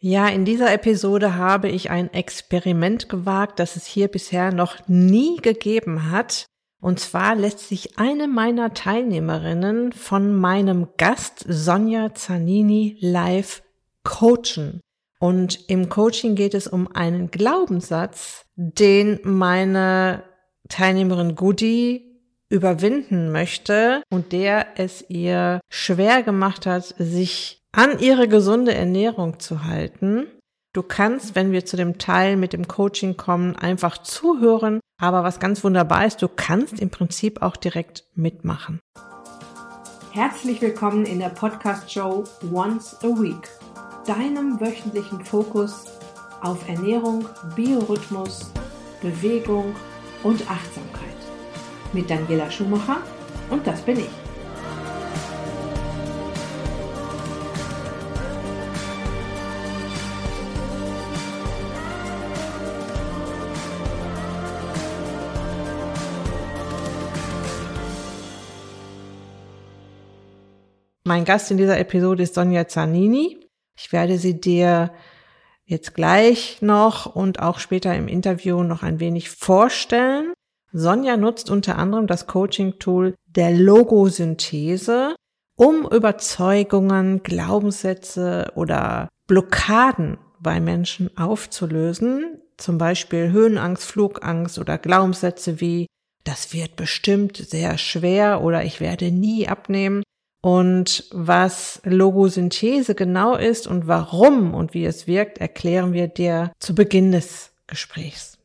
Ja, in dieser Episode habe ich ein Experiment gewagt, das es hier bisher noch nie gegeben hat. Und zwar lässt sich eine meiner Teilnehmerinnen von meinem Gast Sonja Zanini live coachen. Und im Coaching geht es um einen Glaubenssatz, den meine Teilnehmerin Goody überwinden möchte und der es ihr schwer gemacht hat, sich an ihre gesunde Ernährung zu halten. Du kannst, wenn wir zu dem Teil mit dem Coaching kommen, einfach zuhören. Aber was ganz wunderbar ist, du kannst im Prinzip auch direkt mitmachen. Herzlich willkommen in der Podcast-Show Once a Week, deinem wöchentlichen Fokus auf Ernährung, Biorhythmus, Bewegung und Achtsamkeit. Mit Daniela Schumacher und das bin ich. Mein Gast in dieser Episode ist Sonja Zanini. Ich werde sie dir jetzt gleich noch und auch später im Interview noch ein wenig vorstellen. Sonja nutzt unter anderem das Coaching-Tool der Logosynthese, um Überzeugungen, Glaubenssätze oder Blockaden bei Menschen aufzulösen. Zum Beispiel Höhenangst, Flugangst oder Glaubenssätze wie das wird bestimmt sehr schwer oder ich werde nie abnehmen. Und was Logosynthese genau ist und warum und wie es wirkt, erklären wir dir zu Beginn des Gesprächs.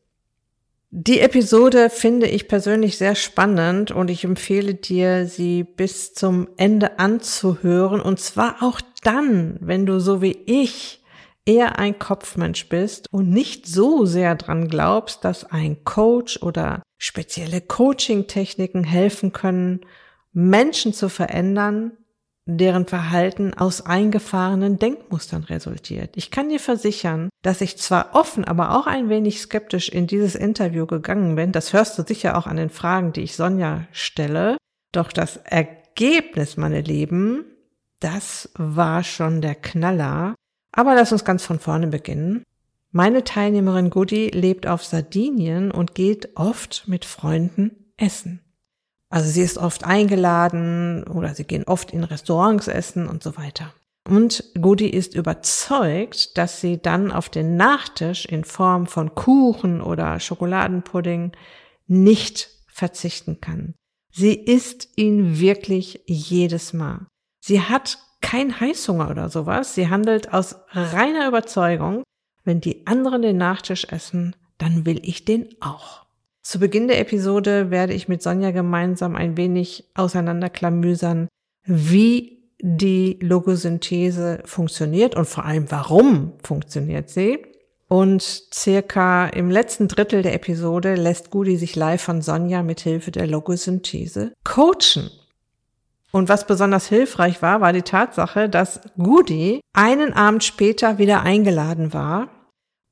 Die Episode finde ich persönlich sehr spannend und ich empfehle dir, sie bis zum Ende anzuhören. Und zwar auch dann, wenn du so wie ich eher ein Kopfmensch bist und nicht so sehr dran glaubst, dass ein Coach oder spezielle Coaching-Techniken helfen können, Menschen zu verändern, deren Verhalten aus eingefahrenen Denkmustern resultiert. Ich kann dir versichern, dass ich zwar offen, aber auch ein wenig skeptisch in dieses Interview gegangen bin, das hörst du sicher auch an den Fragen, die ich Sonja stelle, doch das Ergebnis, meine Lieben, das war schon der Knaller. Aber lass uns ganz von vorne beginnen. Meine Teilnehmerin Goody lebt auf Sardinien und geht oft mit Freunden essen. Also sie ist oft eingeladen oder sie gehen oft in Restaurants essen und so weiter. Und Goody ist überzeugt, dass sie dann auf den Nachtisch in Form von Kuchen oder Schokoladenpudding nicht verzichten kann. Sie isst ihn wirklich jedes Mal. Sie hat kein Heißhunger oder sowas. Sie handelt aus reiner Überzeugung, wenn die anderen den Nachtisch essen, dann will ich den auch. Zu Beginn der Episode werde ich mit Sonja gemeinsam ein wenig auseinanderklamüsern, wie die Logosynthese funktioniert und vor allem warum funktioniert sie. Und circa im letzten Drittel der Episode lässt Gudi sich live von Sonja mit Hilfe der Logosynthese coachen. Und was besonders hilfreich war, war die Tatsache, dass Gudi einen Abend später wieder eingeladen war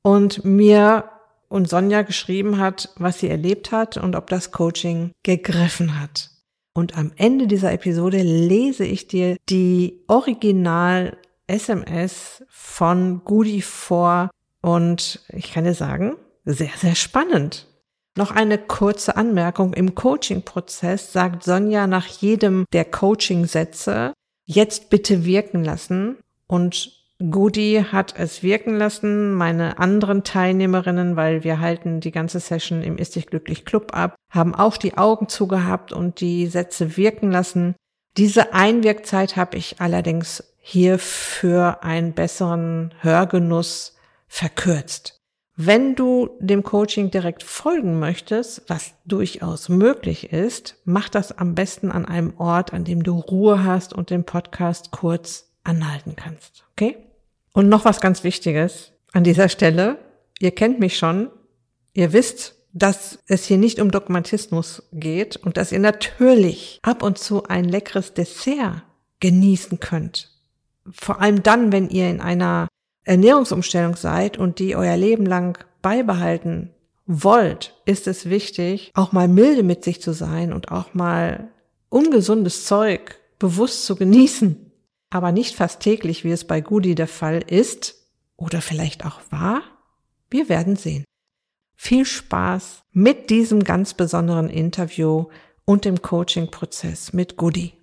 und mir und Sonja geschrieben hat, was sie erlebt hat und ob das Coaching gegriffen hat. Und am Ende dieser Episode lese ich dir die Original SMS von Goody vor und ich kann dir sagen, sehr, sehr spannend. Noch eine kurze Anmerkung. Im Coaching-Prozess sagt Sonja nach jedem der Coaching-Sätze, jetzt bitte wirken lassen und Goody hat es wirken lassen. Meine anderen Teilnehmerinnen, weil wir halten die ganze Session im Ist dich glücklich Club ab, haben auch die Augen zugehabt und die Sätze wirken lassen. Diese Einwirkzeit habe ich allerdings hier für einen besseren Hörgenuss verkürzt. Wenn du dem Coaching direkt folgen möchtest, was durchaus möglich ist, mach das am besten an einem Ort, an dem du Ruhe hast und den Podcast kurz anhalten kannst. Okay? Und noch was ganz Wichtiges an dieser Stelle. Ihr kennt mich schon. Ihr wisst, dass es hier nicht um Dogmatismus geht und dass ihr natürlich ab und zu ein leckeres Dessert genießen könnt. Vor allem dann, wenn ihr in einer Ernährungsumstellung seid und die euer Leben lang beibehalten wollt, ist es wichtig, auch mal milde mit sich zu sein und auch mal ungesundes Zeug bewusst zu genießen aber nicht fast täglich, wie es bei Goody der Fall ist, Oder vielleicht auch wahr? Wir werden sehen. Viel Spaß mit diesem ganz besonderen Interview und dem Coaching-Prozess mit Goody.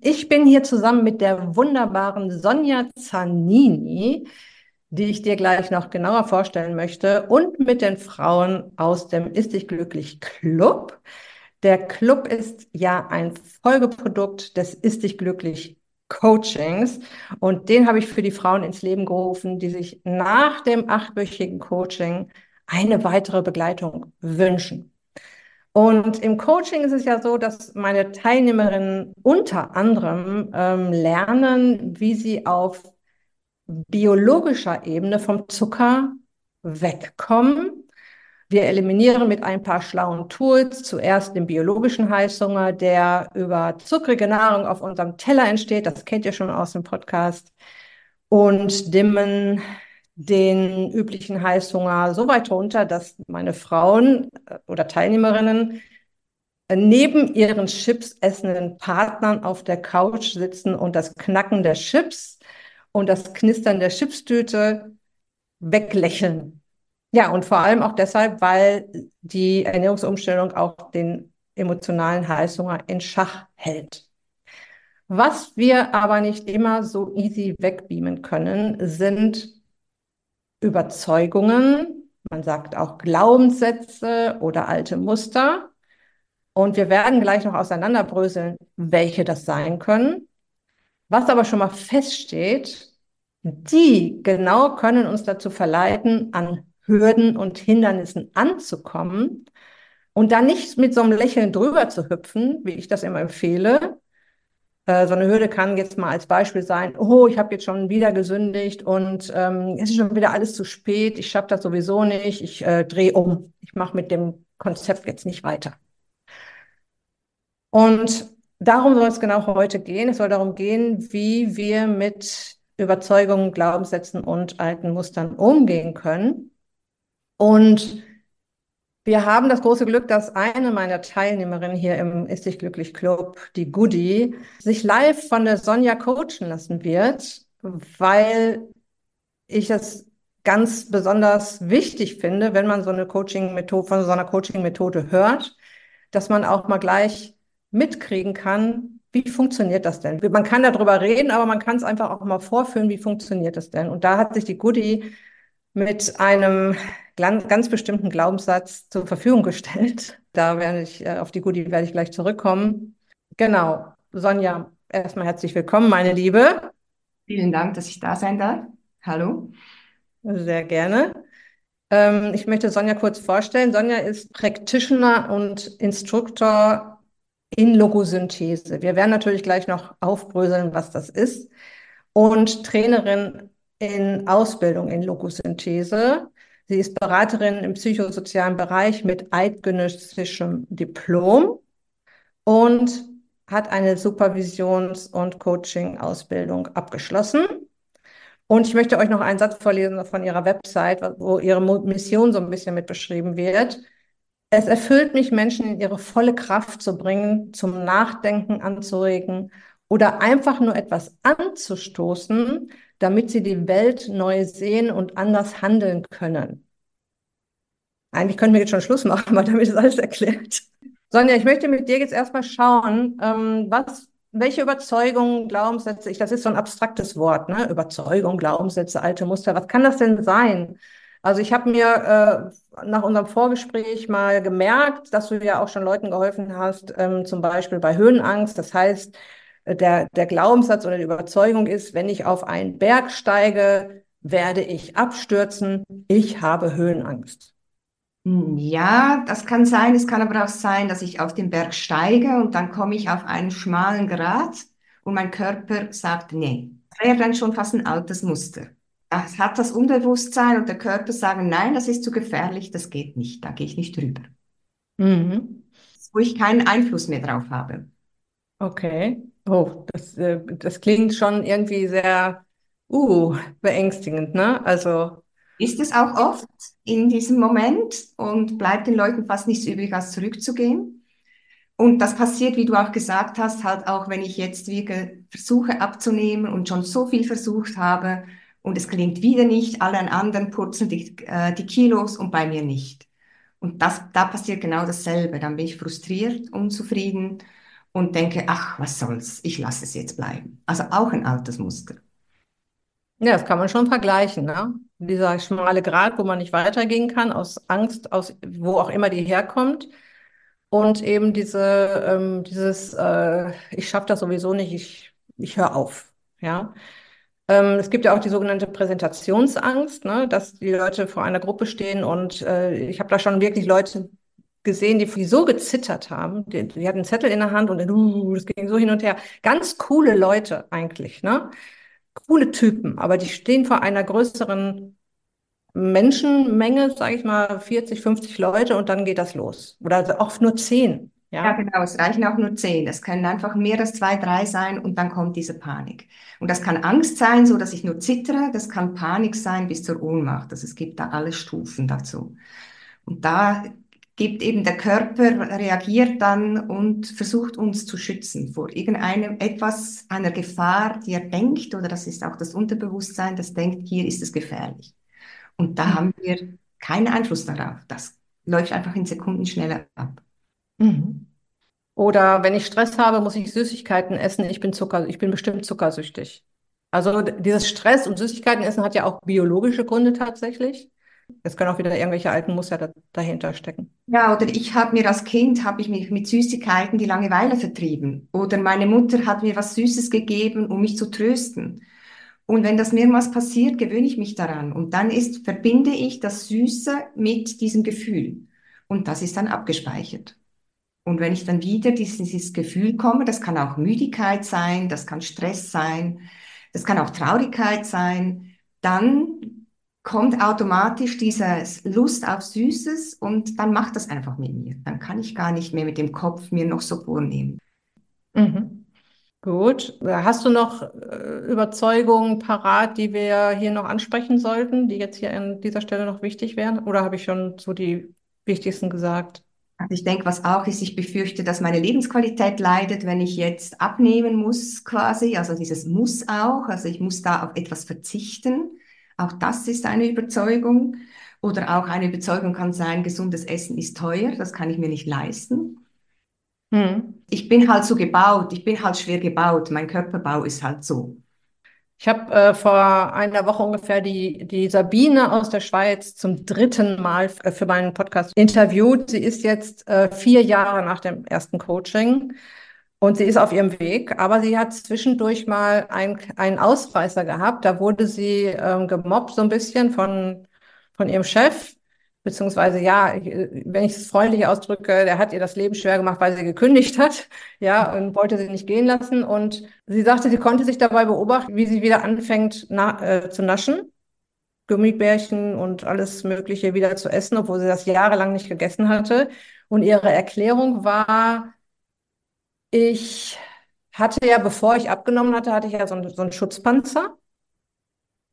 Ich bin hier zusammen mit der wunderbaren Sonja Zanini, die ich dir gleich noch genauer vorstellen möchte, und mit den Frauen aus dem Ist dich glücklich Club. Der Club ist ja ein Folgeprodukt des Ist dich glücklich Coachings und den habe ich für die Frauen ins Leben gerufen, die sich nach dem achtwöchigen Coaching eine weitere Begleitung wünschen. Und im Coaching ist es ja so, dass meine Teilnehmerinnen unter anderem ähm, lernen, wie sie auf biologischer Ebene vom Zucker wegkommen. Wir eliminieren mit ein paar schlauen Tools zuerst den biologischen Heißhunger, der über zuckrige Nahrung auf unserem Teller entsteht. Das kennt ihr schon aus dem Podcast. Und dimmen den üblichen Heißhunger so weit runter, dass meine Frauen äh, oder Teilnehmerinnen äh, neben ihren Chips essenden Partnern auf der Couch sitzen und das Knacken der Chips und das Knistern der Chipstüte weglächeln. Ja, und vor allem auch deshalb, weil die Ernährungsumstellung auch den emotionalen Heißhunger in Schach hält. Was wir aber nicht immer so easy wegbeamen können, sind Überzeugungen, man sagt auch Glaubenssätze oder alte Muster. Und wir werden gleich noch auseinanderbröseln, welche das sein können. Was aber schon mal feststeht, die genau können uns dazu verleiten, an Hürden und Hindernissen anzukommen und dann nicht mit so einem Lächeln drüber zu hüpfen, wie ich das immer empfehle, äh, so eine Hürde kann jetzt mal als Beispiel sein, oh, ich habe jetzt schon wieder gesündigt und ähm, es ist schon wieder alles zu spät, ich schaffe das sowieso nicht, ich äh, drehe um, ich mache mit dem Konzept jetzt nicht weiter. Und darum soll es genau heute gehen. Es soll darum gehen, wie wir mit Überzeugungen, Glaubenssätzen und alten Mustern umgehen können. Und wir haben das große Glück, dass eine meiner Teilnehmerinnen hier im Ist dich glücklich Club, die Goody, sich live von der Sonja coachen lassen wird, weil ich es ganz besonders wichtig finde, wenn man so eine Coaching-Methode, von so einer Coaching-Methode hört, dass man auch mal gleich mitkriegen kann, wie funktioniert das denn? Man kann darüber reden, aber man kann es einfach auch mal vorführen, wie funktioniert das denn? Und da hat sich die Goody mit einem ganz bestimmten Glaubenssatz zur Verfügung gestellt. Da werde ich, äh, auf die Goodie werde ich gleich zurückkommen. Genau. Sonja, erstmal herzlich willkommen, meine Liebe. Vielen Dank, dass ich da sein darf. Hallo. Sehr gerne. Ähm, ich möchte Sonja kurz vorstellen. Sonja ist Practitioner und Instruktor in Logosynthese. Wir werden natürlich gleich noch aufbröseln, was das ist. Und Trainerin in Ausbildung in Logosynthese. Sie ist Beraterin im psychosozialen Bereich mit eidgenössischem Diplom und hat eine Supervisions- und Coaching-Ausbildung abgeschlossen. Und ich möchte euch noch einen Satz vorlesen von ihrer Website, wo ihre Mission so ein bisschen mit beschrieben wird. Es erfüllt mich, Menschen in ihre volle Kraft zu bringen, zum Nachdenken anzuregen oder einfach nur etwas anzustoßen, damit sie die Welt neu sehen und anders handeln können. Eigentlich können wir jetzt schon Schluss machen, weil damit ist alles erklärt. Sonja, ich möchte mit dir jetzt erstmal schauen, ähm, was, welche Überzeugungen, Glaubenssätze, ich, das ist so ein abstraktes Wort, ne? Überzeugung, Glaubenssätze, alte Muster, was kann das denn sein? Also ich habe mir äh, nach unserem Vorgespräch mal gemerkt, dass du ja auch schon Leuten geholfen hast, ähm, zum Beispiel bei Höhenangst. Das heißt, der, der Glaubenssatz oder die Überzeugung ist, wenn ich auf einen Berg steige, werde ich abstürzen. Ich habe Höhenangst. Hm, ja, das kann sein. Es kann aber auch sein, dass ich auf den Berg steige und dann komme ich auf einen schmalen Grat und mein Körper sagt, nee. Das wäre dann schon fast ein altes Muster. Es hat das Unbewusstsein und der Körper sagen, nein, das ist zu gefährlich, das geht nicht, da gehe ich nicht drüber. Mhm. Wo ich keinen Einfluss mehr drauf habe. Okay. Oh, das, äh, das klingt schon irgendwie sehr uh, beängstigend, ne? Also. Ist es auch oft in diesem Moment und bleibt den Leuten fast nichts übrig, als zurückzugehen. Und das passiert, wie du auch gesagt hast, halt auch, wenn ich jetzt wirklich versuche abzunehmen und schon so viel versucht habe und es gelingt wieder nicht, allen anderen purzeln die, äh, die Kilos und bei mir nicht. Und das, da passiert genau dasselbe. Dann bin ich frustriert, unzufrieden und denke, ach, was soll's, ich lasse es jetzt bleiben. Also auch ein altes Muster. Ja, das kann man schon vergleichen, ne? Dieser schmale Grat, wo man nicht weitergehen kann, aus Angst, aus wo auch immer die herkommt. Und eben diese, ähm, dieses, äh, ich schaffe das sowieso nicht, ich, ich höre auf. Ja. Ähm, es gibt ja auch die sogenannte Präsentationsangst, ne, dass die Leute vor einer Gruppe stehen und äh, ich habe da schon wirklich Leute gesehen, die, die so gezittert haben. Die, die hatten einen Zettel in der Hand und uh, das ging so hin und her. Ganz coole Leute eigentlich, ne? Coole Typen, aber die stehen vor einer größeren Menschenmenge, sage ich mal, 40, 50 Leute und dann geht das los. Oder auch nur zehn. Ja? ja, genau, es reichen auch nur zehn. Es können einfach mehr als zwei, drei sein und dann kommt diese Panik. Und das kann Angst sein, so dass ich nur zittere, das kann Panik sein bis zur Ohnmacht. Also es gibt da alle Stufen dazu. Und da gibt eben der Körper, reagiert dann und versucht uns zu schützen vor irgendeinem etwas, einer Gefahr, die er denkt, oder das ist auch das Unterbewusstsein, das denkt, hier ist es gefährlich. Und da mhm. haben wir keinen Einfluss darauf. Das läuft einfach in Sekunden schneller ab. Mhm. Oder wenn ich Stress habe, muss ich Süßigkeiten essen. Ich bin Zucker, ich bin bestimmt zuckersüchtig. Also dieses Stress und Süßigkeiten essen hat ja auch biologische Gründe tatsächlich. Es können auch wieder irgendwelche alten Muster da, dahinter stecken. Ja, oder ich habe mir als Kind, habe ich mich mit Süßigkeiten die Langeweile vertrieben. Oder meine Mutter hat mir was Süßes gegeben, um mich zu trösten. Und wenn das mehrmals passiert, gewöhne ich mich daran. Und dann ist, verbinde ich das Süße mit diesem Gefühl. Und das ist dann abgespeichert. Und wenn ich dann wieder dieses, Gefühl komme, das kann auch Müdigkeit sein, das kann Stress sein, das kann auch Traurigkeit sein, dann kommt automatisch diese Lust auf Süßes und dann macht das einfach mit mir. Dann kann ich gar nicht mehr mit dem Kopf mir noch so vornehmen. Mhm. Gut. Hast du noch äh, Überzeugungen parat, die wir hier noch ansprechen sollten, die jetzt hier an dieser Stelle noch wichtig wären? Oder habe ich schon so die wichtigsten gesagt? Also ich denke, was auch ist, ich befürchte, dass meine Lebensqualität leidet, wenn ich jetzt abnehmen muss quasi. Also dieses muss auch. Also ich muss da auf etwas verzichten. Auch das ist eine Überzeugung. Oder auch eine Überzeugung kann sein, gesundes Essen ist teuer, das kann ich mir nicht leisten. Hm. Ich bin halt so gebaut, ich bin halt schwer gebaut, mein Körperbau ist halt so. Ich habe äh, vor einer Woche ungefähr die, die Sabine aus der Schweiz zum dritten Mal äh, für meinen Podcast interviewt. Sie ist jetzt äh, vier Jahre nach dem ersten Coaching und sie ist auf ihrem Weg, aber sie hat zwischendurch mal ein, einen Ausreißer gehabt. Da wurde sie ähm, gemobbt so ein bisschen von, von ihrem Chef beziehungsweise ja, wenn ich es freundlich ausdrücke, der hat ihr das Leben schwer gemacht, weil sie gekündigt hat, ja, und wollte sie nicht gehen lassen. Und sie sagte, sie konnte sich dabei beobachten, wie sie wieder anfängt na, äh, zu naschen, Gummibärchen und alles Mögliche wieder zu essen, obwohl sie das jahrelang nicht gegessen hatte. Und ihre Erklärung war, ich hatte ja, bevor ich abgenommen hatte, hatte ich ja so, einen, so einen Schutzpanzer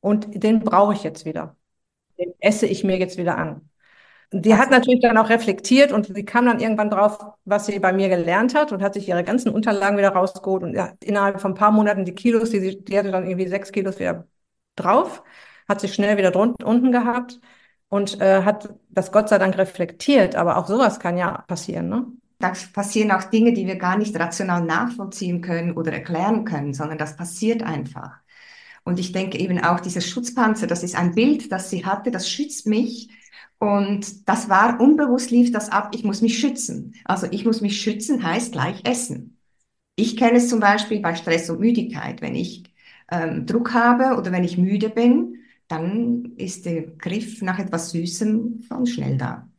und den brauche ich jetzt wieder. Den esse ich mir jetzt wieder an. Die hat natürlich dann auch reflektiert und sie kam dann irgendwann drauf, was sie bei mir gelernt hat und hat sich ihre ganzen Unterlagen wieder rausgeholt und innerhalb von ein paar Monaten die Kilos, die sie, die hatte dann irgendwie sechs Kilos wieder drauf, hat sich schnell wieder drunten, unten gehabt und äh, hat das Gott sei Dank reflektiert. Aber auch sowas kann ja passieren, ne? Da passieren auch Dinge, die wir gar nicht rational nachvollziehen können oder erklären können, sondern das passiert einfach. Und ich denke eben auch, dieser Schutzpanzer, das ist ein Bild, das sie hatte, das schützt mich und das war unbewusst lief das ab, ich muss mich schützen. Also ich muss mich schützen heißt gleich essen. Ich kenne es zum Beispiel bei Stress und Müdigkeit. Wenn ich ähm, Druck habe oder wenn ich müde bin, dann ist der Griff nach etwas Süßem schon schnell da.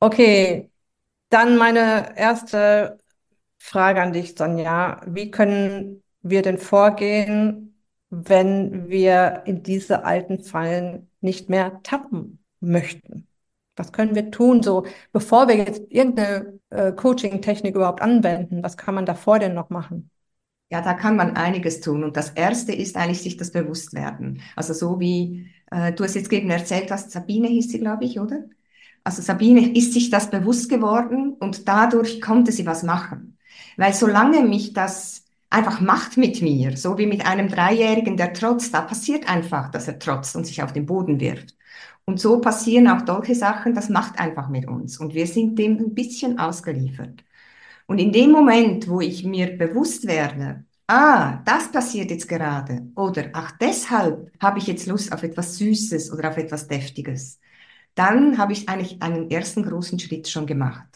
Okay, dann meine erste Frage an dich, Sonja. Wie können wir denn vorgehen, wenn wir in diese alten Fallen nicht mehr tappen möchten? Was können wir tun, so bevor wir jetzt irgendeine äh, Coaching-Technik überhaupt anwenden? Was kann man davor denn noch machen? Ja, da kann man einiges tun. Und das Erste ist eigentlich sich das Bewusstwerden. Also so wie äh, du es jetzt eben erzählt hast, Sabine hieß sie, glaube ich, oder? Also Sabine ist sich das bewusst geworden und dadurch konnte sie was machen. Weil solange mich das einfach macht mit mir, so wie mit einem Dreijährigen, der trotzt, da passiert einfach, dass er trotzt und sich auf den Boden wirft. Und so passieren auch solche Sachen, das macht einfach mit uns und wir sind dem ein bisschen ausgeliefert. Und in dem Moment, wo ich mir bewusst werde, ah, das passiert jetzt gerade oder ach, deshalb habe ich jetzt Lust auf etwas Süßes oder auf etwas Deftiges, dann habe ich eigentlich einen ersten großen Schritt schon gemacht.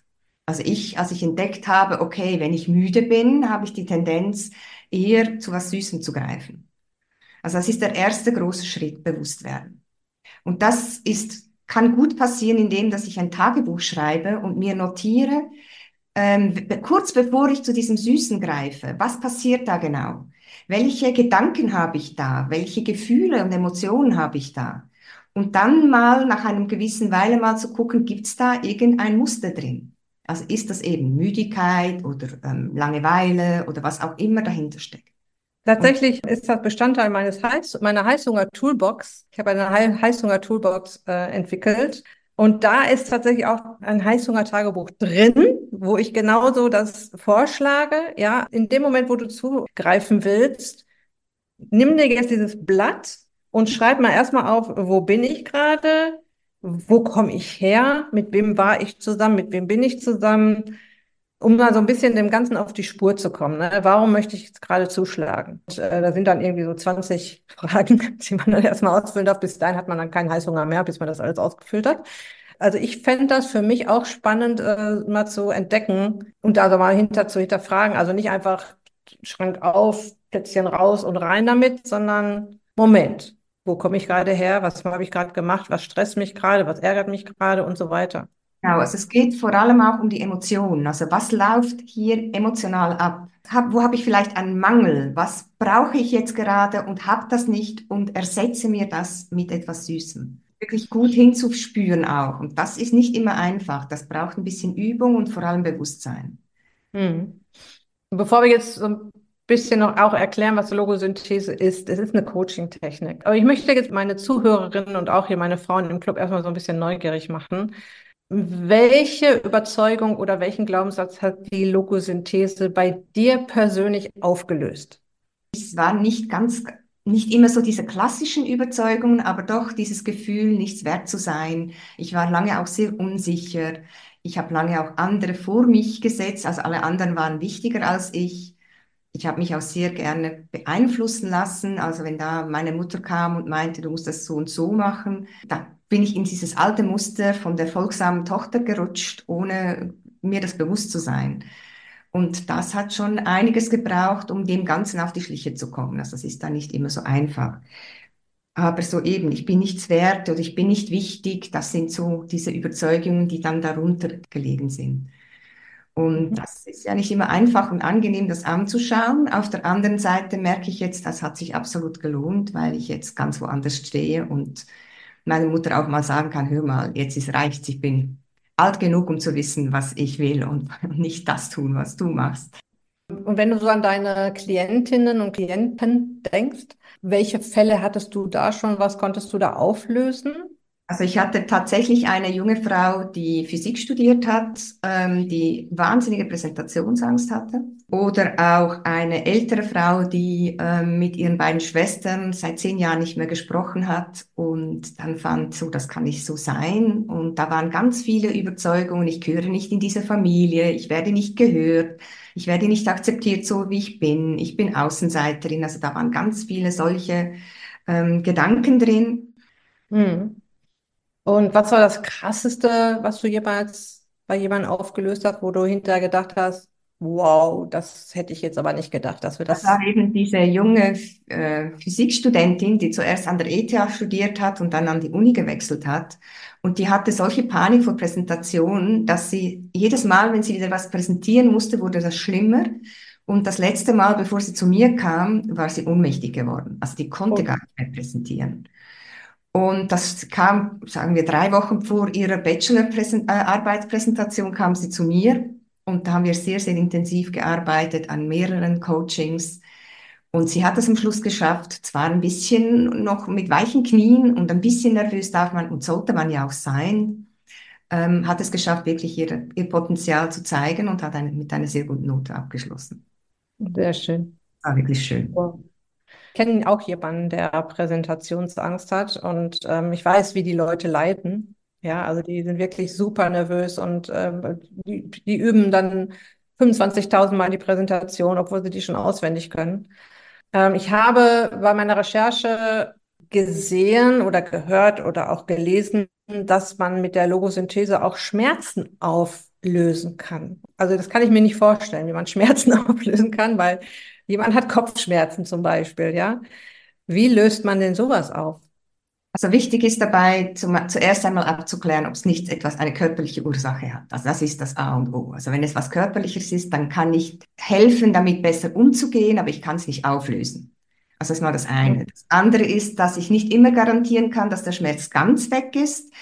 Also ich, als ich entdeckt habe, okay, wenn ich müde bin, habe ich die Tendenz, eher zu was Süßem zu greifen. Also das ist der erste große Schritt, bewusst werden. Und das ist, kann gut passieren, indem, dass ich ein Tagebuch schreibe und mir notiere, ähm, kurz bevor ich zu diesem Süßen greife, was passiert da genau? Welche Gedanken habe ich da? Welche Gefühle und Emotionen habe ich da? Und dann mal nach einem gewissen Weile mal zu gucken, gibt es da irgendein Muster drin? Also ist das eben Müdigkeit oder ähm, Langeweile oder was auch immer dahinter steckt. Tatsächlich ist das Bestandteil meines Heiß meiner Heißhunger Toolbox. Ich habe eine Heißhunger Toolbox äh, entwickelt und da ist tatsächlich auch ein Heißhunger Tagebuch drin, wo ich genauso das vorschlage. Ja, in dem Moment, wo du zugreifen willst, nimm dir jetzt dieses Blatt und schreib mal erstmal auf, wo bin ich gerade? Wo komme ich her? Mit wem war ich zusammen? Mit wem bin ich zusammen? Um mal so ein bisschen dem Ganzen auf die Spur zu kommen. Ne? Warum möchte ich jetzt gerade zuschlagen? Und, äh, da sind dann irgendwie so 20 Fragen, die man dann erstmal ausfüllen darf. Bis dahin hat man dann keinen Heißhunger mehr, bis man das alles ausgefüllt hat. Also ich fände das für mich auch spannend, äh, mal zu entdecken und da also mal hinter zu hinterfragen. Also nicht einfach Schrank auf, Plätzchen raus und rein damit, sondern Moment, wo komme ich gerade her, was habe ich gerade gemacht, was stresst mich gerade, was ärgert mich gerade und so weiter. Genau, also es geht vor allem auch um die Emotionen. Also was läuft hier emotional ab? Hab, wo habe ich vielleicht einen Mangel? Was brauche ich jetzt gerade und habe das nicht und ersetze mir das mit etwas Süßem? Wirklich gut hinzuspüren auch. Und das ist nicht immer einfach. Das braucht ein bisschen Übung und vor allem Bewusstsein. Hm. Bevor wir jetzt so ein bisschen noch auch erklären, was Logosynthese ist. Es ist eine Coaching-Technik. Aber ich möchte jetzt meine Zuhörerinnen und auch hier meine Frauen im Club erstmal so ein bisschen neugierig machen. Welche Überzeugung oder welchen Glaubenssatz hat die Logosynthese bei dir persönlich aufgelöst? Es war nicht ganz, nicht immer so diese klassischen Überzeugungen, aber doch dieses Gefühl, nichts wert zu sein. Ich war lange auch sehr unsicher. Ich habe lange auch andere vor mich gesetzt, also alle anderen waren wichtiger als ich ich habe mich auch sehr gerne beeinflussen lassen. Also wenn da meine Mutter kam und meinte, du musst das so und so machen, da bin ich in dieses alte Muster von der folgsamen Tochter gerutscht, ohne mir das bewusst zu sein. Und das hat schon einiges gebraucht, um dem Ganzen auf die Schliche zu kommen. Also das ist da nicht immer so einfach. Aber so eben, ich bin nichts wert oder ich bin nicht wichtig, das sind so diese Überzeugungen, die dann darunter gelegen sind. Und mhm. das ist ja nicht immer einfach und angenehm, das anzuschauen. Auf der anderen Seite merke ich jetzt, das hat sich absolut gelohnt, weil ich jetzt ganz woanders stehe und meine Mutter auch mal sagen kann, hör mal, jetzt ist reicht, ich bin alt genug, um zu wissen, was ich will und nicht das tun, was du machst. Und wenn du so an deine Klientinnen und Klienten denkst, welche Fälle hattest du da schon? Was konntest du da auflösen? Also ich hatte tatsächlich eine junge Frau, die Physik studiert hat, ähm, die wahnsinnige Präsentationsangst hatte. Oder auch eine ältere Frau, die ähm, mit ihren beiden Schwestern seit zehn Jahren nicht mehr gesprochen hat und dann fand, so, das kann nicht so sein. Und da waren ganz viele Überzeugungen, ich gehöre nicht in diese Familie, ich werde nicht gehört, ich werde nicht akzeptiert, so wie ich bin, ich bin Außenseiterin. Also da waren ganz viele solche ähm, Gedanken drin. Hm. Und was war das Krasseste, was du jemals bei jemandem aufgelöst hast, wo du hinterher gedacht hast, wow, das hätte ich jetzt aber nicht gedacht, dass wir das. Das war eben diese junge äh, Physikstudentin, die zuerst an der ETH studiert hat und dann an die Uni gewechselt hat. Und die hatte solche Panik vor Präsentationen, dass sie jedes Mal, wenn sie wieder was präsentieren musste, wurde das schlimmer. Und das letzte Mal, bevor sie zu mir kam, war sie ohnmächtig geworden. Also die konnte oh. gar nicht mehr präsentieren. Und das kam, sagen wir, drei Wochen vor ihrer Bachelor-Arbeitspräsentation kam sie zu mir und da haben wir sehr, sehr intensiv gearbeitet an mehreren Coachings. Und sie hat es am Schluss geschafft, zwar ein bisschen noch mit weichen Knien und ein bisschen nervös darf man und sollte man ja auch sein, ähm, hat es geschafft, wirklich ihr, ihr Potenzial zu zeigen und hat eine, mit einer sehr guten Note abgeschlossen. Sehr schön. War wirklich schön. Ich kenne auch jemanden, der Präsentationsangst hat und ähm, ich weiß, wie die Leute leiden. Ja, also die sind wirklich super nervös und ähm, die, die üben dann 25.000 Mal die Präsentation, obwohl sie die schon auswendig können. Ähm, ich habe bei meiner Recherche gesehen oder gehört oder auch gelesen, dass man mit der Logosynthese auch Schmerzen auflösen kann. Also das kann ich mir nicht vorstellen, wie man Schmerzen auflösen kann, weil jemand hat Kopfschmerzen zum Beispiel, ja. Wie löst man denn sowas auf? Also wichtig ist dabei zum, zuerst einmal abzuklären, ob es nicht etwas, eine körperliche Ursache hat. Also das ist das A und O. Also wenn es was Körperliches ist, dann kann ich helfen, damit besser umzugehen, aber ich kann es nicht auflösen. Also das ist mal das eine. Das andere ist, dass ich nicht immer garantieren kann, dass der Schmerz ganz weg ist,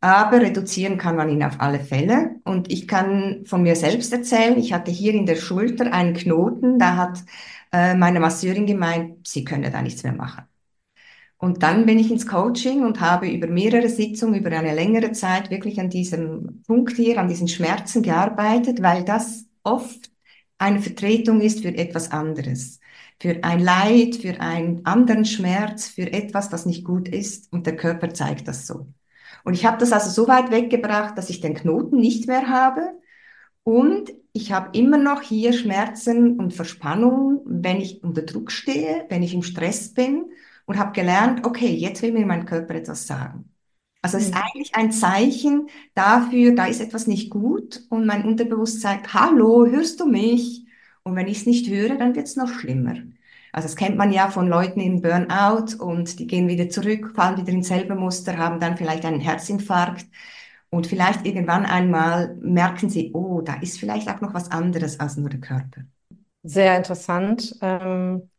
aber reduzieren kann man ihn auf alle Fälle. Und ich kann von mir selbst erzählen, ich hatte hier in der Schulter einen Knoten, da hat äh, meine Masseurin gemeint, sie könne da nichts mehr machen. Und dann bin ich ins Coaching und habe über mehrere Sitzungen, über eine längere Zeit wirklich an diesem Punkt hier, an diesen Schmerzen gearbeitet, weil das oft eine Vertretung ist für etwas anderes. Für ein Leid, für einen anderen Schmerz, für etwas, was nicht gut ist. Und der Körper zeigt das so. Und ich habe das also so weit weggebracht, dass ich den Knoten nicht mehr habe. Und ich habe immer noch hier Schmerzen und Verspannungen, wenn ich unter Druck stehe, wenn ich im Stress bin und habe gelernt, okay, jetzt will mir mein Körper etwas sagen. Also es ist mhm. eigentlich ein Zeichen dafür, da ist etwas nicht gut und mein Unterbewusstsein sagt, hallo, hörst du mich? Und wenn ich es nicht höre, dann wird es noch schlimmer. Also das kennt man ja von Leuten im Burnout und die gehen wieder zurück, fallen wieder ins selbe Muster, haben dann vielleicht einen Herzinfarkt und vielleicht irgendwann einmal merken sie, oh, da ist vielleicht auch noch was anderes als nur der Körper. Sehr interessant. Ähm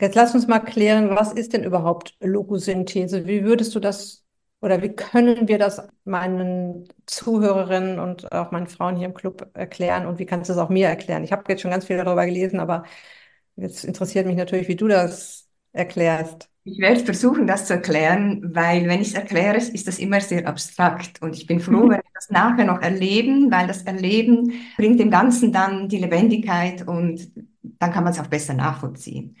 Jetzt lass uns mal klären, was ist denn überhaupt Logosynthese? Wie würdest du das oder wie können wir das meinen Zuhörerinnen und auch meinen Frauen hier im Club erklären und wie kannst du es auch mir erklären? Ich habe jetzt schon ganz viel darüber gelesen, aber jetzt interessiert mich natürlich, wie du das erklärst. Ich werde versuchen, das zu erklären, weil wenn ich es erkläre, ist das immer sehr abstrakt. Und ich bin froh, wenn wir das nachher noch erleben, weil das Erleben bringt dem Ganzen dann die Lebendigkeit und dann kann man es auch besser nachvollziehen.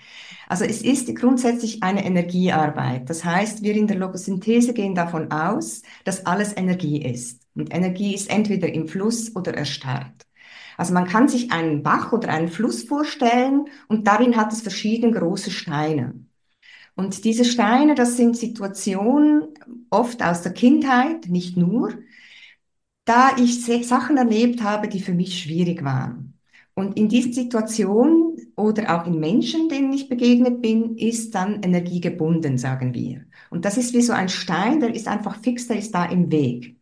Also es ist grundsätzlich eine Energiearbeit. Das heißt, wir in der Logosynthese gehen davon aus, dass alles Energie ist. Und Energie ist entweder im Fluss oder erstarrt. Also man kann sich einen Bach oder einen Fluss vorstellen und darin hat es verschiedene große Steine. Und diese Steine, das sind Situationen oft aus der Kindheit, nicht nur, da ich Sachen erlebt habe, die für mich schwierig waren. Und in diesen Situationen oder auch in Menschen, denen ich begegnet bin, ist dann Energie gebunden, sagen wir. Und das ist wie so ein Stein, der ist einfach fix, der ist da im Weg.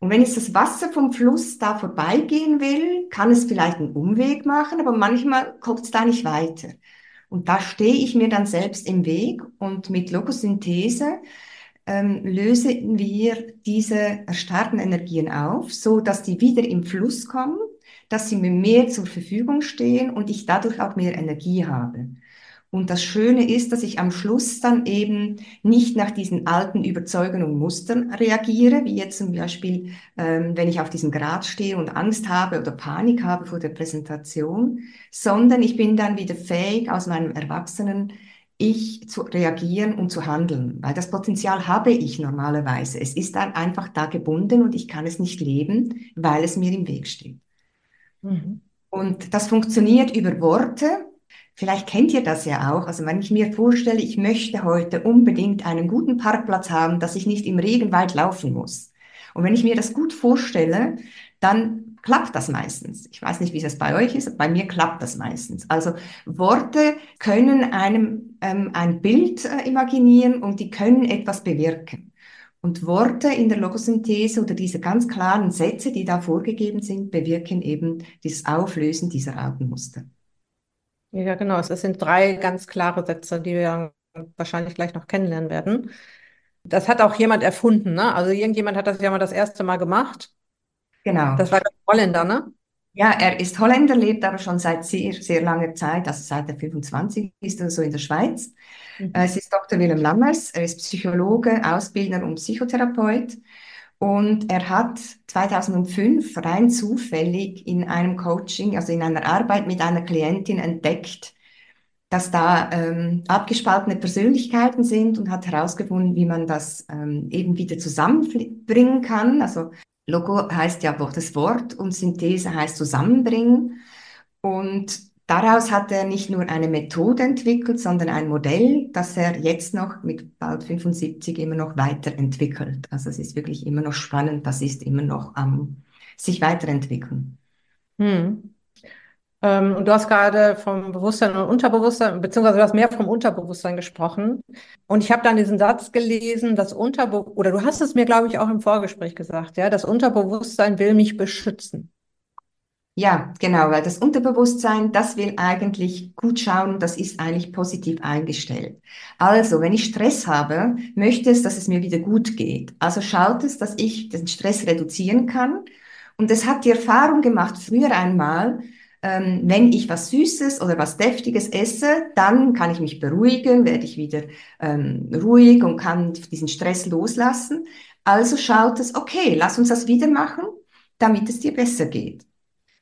Und wenn jetzt das Wasser vom Fluss da vorbeigehen will, kann es vielleicht einen Umweg machen, aber manchmal kommt es da nicht weiter. Und da stehe ich mir dann selbst im Weg und mit Logosynthese ähm, lösen wir diese erstarrten Energien auf, so dass die wieder im Fluss kommen dass sie mir mehr zur Verfügung stehen und ich dadurch auch mehr Energie habe. Und das Schöne ist, dass ich am Schluss dann eben nicht nach diesen alten Überzeugungen und Mustern reagiere, wie jetzt zum Beispiel, ähm, wenn ich auf diesem Grad stehe und Angst habe oder Panik habe vor der Präsentation, sondern ich bin dann wieder fähig, aus meinem Erwachsenen ich zu reagieren und zu handeln, weil das Potenzial habe ich normalerweise. Es ist dann einfach da gebunden und ich kann es nicht leben, weil es mir im Weg steht. Mhm. Und das funktioniert über Worte. Vielleicht kennt ihr das ja auch. Also wenn ich mir vorstelle, ich möchte heute unbedingt einen guten Parkplatz haben, dass ich nicht im Regenwald laufen muss. Und wenn ich mir das gut vorstelle, dann klappt das meistens. Ich weiß nicht, wie es bei euch ist, bei mir klappt das meistens. Also Worte können einem ähm, ein Bild äh, imaginieren und die können etwas bewirken. Und Worte in der Logosynthese oder diese ganz klaren Sätze, die da vorgegeben sind, bewirken eben dieses Auflösen dieser alten Muster. Ja, genau. Es sind drei ganz klare Sätze, die wir wahrscheinlich gleich noch kennenlernen werden. Das hat auch jemand erfunden, ne? Also irgendjemand hat das ja mal das erste Mal gemacht. Genau. Das war der Holländer, ne? Ja, er ist Holländer, lebt aber schon seit sehr, sehr langer Zeit, also seit er 25 ist er so in der Schweiz. Mhm. Es ist Dr. Willem Lammers, er ist Psychologe, Ausbildner und Psychotherapeut. Und er hat 2005 rein zufällig in einem Coaching, also in einer Arbeit mit einer Klientin entdeckt, dass da ähm, abgespaltene Persönlichkeiten sind und hat herausgefunden, wie man das ähm, eben wieder zusammenbringen kann. Also Logo heißt ja das Wort und Synthese heißt zusammenbringen. Und daraus hat er nicht nur eine Methode entwickelt, sondern ein Modell, das er jetzt noch mit bald 75 immer noch weiterentwickelt. Also es ist wirklich immer noch spannend, das ist immer noch am ähm, sich weiterentwickeln. Hm. Ähm, und du hast gerade vom Bewusstsein und Unterbewusstsein, beziehungsweise du hast mehr vom Unterbewusstsein gesprochen. Und ich habe dann diesen Satz gelesen, das Unterbewusstsein, oder du hast es mir, glaube ich, auch im Vorgespräch gesagt, ja, das Unterbewusstsein will mich beschützen. Ja, genau, weil das Unterbewusstsein, das will eigentlich gut schauen, das ist eigentlich positiv eingestellt. Also, wenn ich Stress habe, möchte es, dass es mir wieder gut geht. Also schaut es, dass ich den Stress reduzieren kann. Und es hat die Erfahrung gemacht, früher einmal, ähm, wenn ich was Süßes oder was Deftiges esse, dann kann ich mich beruhigen, werde ich wieder ähm, ruhig und kann diesen Stress loslassen. Also schaut es, okay, lass uns das wieder machen, damit es dir besser geht.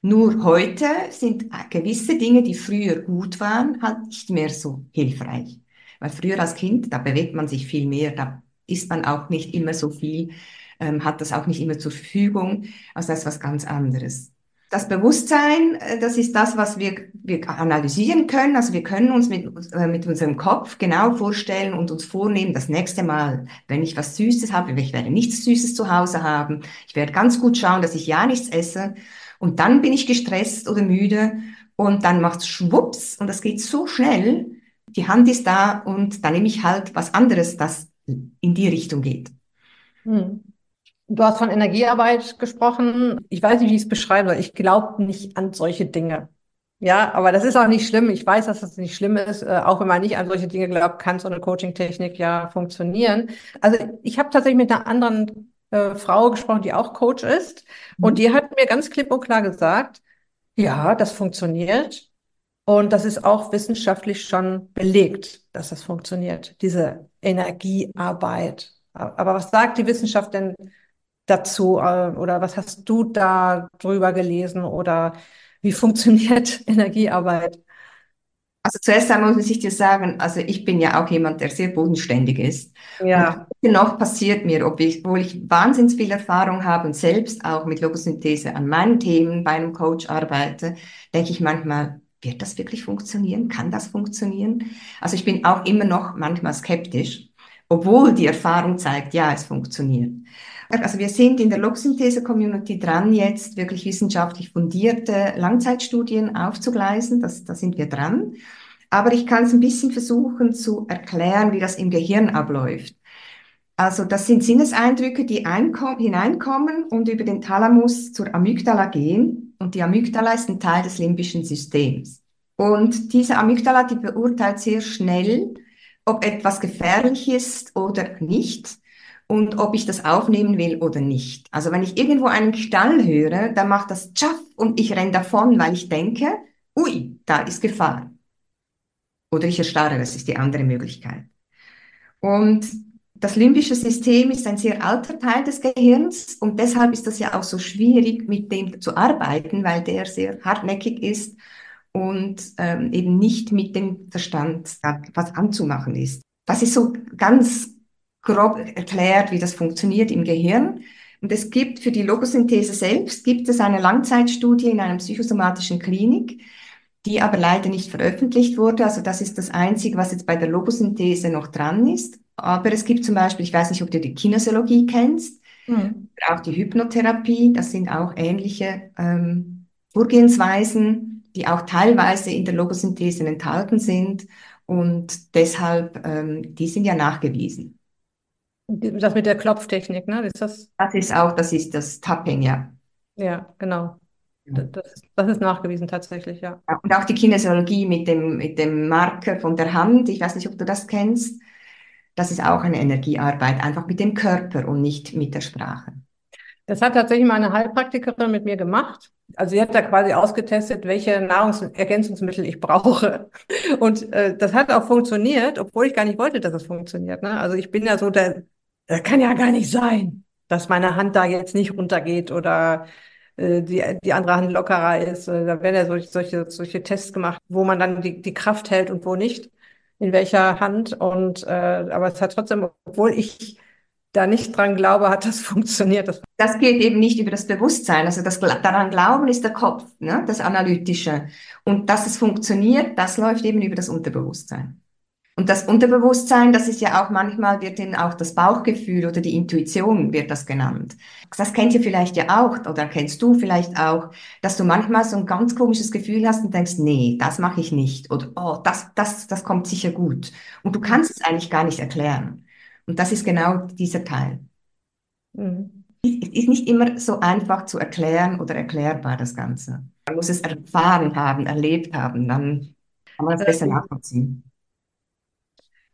Nur heute sind gewisse Dinge, die früher gut waren, halt nicht mehr so hilfreich. Weil früher als Kind, da bewegt man sich viel mehr, da isst man auch nicht immer so viel, ähm, hat das auch nicht immer zur Verfügung. Also das ist was ganz anderes. Das Bewusstsein, äh, das ist das, was wir, wir analysieren können. Also wir können uns mit, äh, mit unserem Kopf genau vorstellen und uns vornehmen, das nächste Mal, wenn ich was Süßes habe, ich werde nichts Süßes zu Hause haben, ich werde ganz gut schauen, dass ich ja nichts esse. Und dann bin ich gestresst oder müde und dann macht's schwupps und das geht so schnell. Die Hand ist da und dann nehme ich halt was anderes, das in die Richtung geht. Hm. Du hast von Energiearbeit gesprochen. Ich weiß nicht, wie ich es beschreiben soll. Ich glaube nicht an solche Dinge. Ja, aber das ist auch nicht schlimm. Ich weiß, dass das nicht schlimm ist. Äh, auch wenn man nicht an solche Dinge glaubt, kann so eine Coaching-Technik ja funktionieren. Also ich habe tatsächlich mit einer anderen äh, Frau gesprochen, die auch Coach ist. Mhm. Und die hat mir ganz klipp und klar gesagt, ja, das funktioniert. Und das ist auch wissenschaftlich schon belegt, dass das funktioniert, diese Energiearbeit. Aber was sagt die Wissenschaft denn dazu äh, oder was hast du da drüber gelesen oder wie funktioniert Energiearbeit? Also zuerst einmal muss ich dir sagen, also ich bin ja auch jemand, der sehr bodenständig ist. Ja. Und noch passiert mir, obwohl ich wahnsinnig viel Erfahrung habe und selbst auch mit Logosynthese an meinen Themen bei einem Coach arbeite, denke ich manchmal, wird das wirklich funktionieren? Kann das funktionieren? Also ich bin auch immer noch manchmal skeptisch, obwohl die Erfahrung zeigt, ja, es funktioniert. Also wir sind in der Logsynthese-Community dran, jetzt wirklich wissenschaftlich fundierte Langzeitstudien aufzugleisen. Das, da sind wir dran. Aber ich kann es ein bisschen versuchen zu erklären, wie das im Gehirn abläuft. Also das sind Sinneseindrücke, die hineinkommen und über den Thalamus zur Amygdala gehen. Und die Amygdala ist ein Teil des limbischen Systems. Und diese Amygdala, die beurteilt sehr schnell, ob etwas gefährlich ist oder nicht und ob ich das aufnehmen will oder nicht. Also wenn ich irgendwo einen Stall höre, dann macht das Tschaff und ich renne davon, weil ich denke, ui, da ist Gefahr. Oder ich erstarre, das ist die andere Möglichkeit. Und das limbische System ist ein sehr alter Teil des Gehirns und deshalb ist das ja auch so schwierig, mit dem zu arbeiten, weil der sehr hartnäckig ist und ähm, eben nicht mit dem Verstand was anzumachen ist. Das ist so ganz grob erklärt, wie das funktioniert im Gehirn. Und es gibt für die Logosynthese selbst, gibt es eine Langzeitstudie in einer psychosomatischen Klinik, die aber leider nicht veröffentlicht wurde. Also das ist das Einzige, was jetzt bei der Logosynthese noch dran ist. Aber es gibt zum Beispiel, ich weiß nicht, ob du die Kinesiologie kennst, mhm. auch die Hypnotherapie, das sind auch ähnliche ähm, Vorgehensweisen, die auch teilweise in der Logosynthese enthalten sind. Und deshalb, ähm, die sind ja nachgewiesen. Das mit der Klopftechnik, ne? Ist das? Das ist auch, das ist das Tapping, ja. Ja, genau. Das, das ist nachgewiesen tatsächlich, ja. Und auch die Kinesiologie mit dem, mit dem Marker von der Hand, ich weiß nicht, ob du das kennst, das ist auch eine Energiearbeit, einfach mit dem Körper und nicht mit der Sprache. Das hat tatsächlich meine Heilpraktikerin mit mir gemacht. Also sie hat da quasi ausgetestet, welche Nahrungsergänzungsmittel ich brauche. Und äh, das hat auch funktioniert, obwohl ich gar nicht wollte, dass es funktioniert. Ne? Also ich bin ja so der das kann ja gar nicht sein. dass meine Hand da jetzt nicht runtergeht oder äh, die, die andere Hand lockerer ist. Äh, da werden ja solche, solche, solche Tests gemacht, wo man dann die, die Kraft hält und wo nicht, in welcher Hand. Und äh, aber es hat trotzdem, obwohl ich da nicht dran glaube, hat das funktioniert. Das, das geht eben nicht über das Bewusstsein. Also das daran glauben ist der Kopf, ne? das Analytische. Und dass es funktioniert, das läuft eben über das Unterbewusstsein. Und das Unterbewusstsein, das ist ja auch manchmal, wird eben auch das Bauchgefühl oder die Intuition wird das genannt. Das kennt ihr vielleicht ja auch oder kennst du vielleicht auch, dass du manchmal so ein ganz komisches Gefühl hast und denkst, nee, das mache ich nicht oder oh, das, das, das kommt sicher gut. Und du kannst es eigentlich gar nicht erklären. Und das ist genau dieser Teil. Mhm. Es ist nicht immer so einfach zu erklären oder erklärbar, das Ganze. Man muss es erfahren haben, erlebt haben, dann kann man es besser nachvollziehen.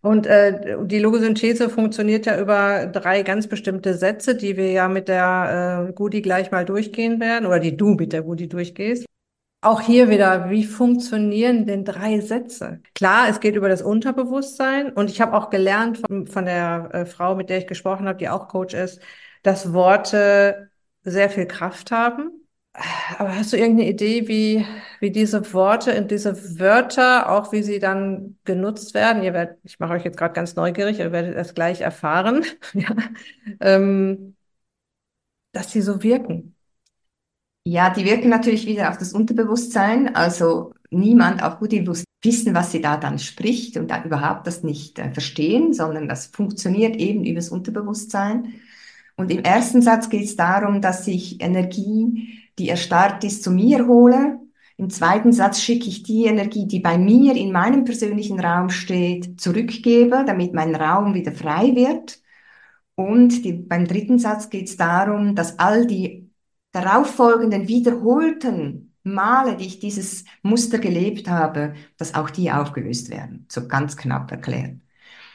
Und äh, die Logosynthese funktioniert ja über drei ganz bestimmte Sätze, die wir ja mit der äh, Gudi gleich mal durchgehen werden oder die du mit der Gudi durchgehst. Auch hier wieder, wie funktionieren denn drei Sätze? Klar, es geht über das Unterbewusstsein und ich habe auch gelernt von, von der äh, Frau, mit der ich gesprochen habe, die auch Coach ist, dass Worte sehr viel Kraft haben aber hast du irgendeine Idee, wie, wie diese Worte und diese Wörter, auch wie sie dann genutzt werden? Ihr werdet, ich mache euch jetzt gerade ganz neugierig, ihr werdet das gleich erfahren, ja, ähm, dass sie so wirken. Ja, die wirken natürlich wieder auf das Unterbewusstsein. Also niemand, auch gut bewusst wissen, was sie da dann spricht und da überhaupt das nicht äh, verstehen, sondern das funktioniert eben übers Unterbewusstsein. Und im ersten Satz geht es darum, dass sich Energie die erstarrt ist, zu mir hole. Im zweiten Satz schicke ich die Energie, die bei mir in meinem persönlichen Raum steht, zurückgebe, damit mein Raum wieder frei wird. Und die, beim dritten Satz geht es darum, dass all die darauffolgenden wiederholten Male, die ich dieses Muster gelebt habe, dass auch die aufgelöst werden. So ganz knapp erklärt.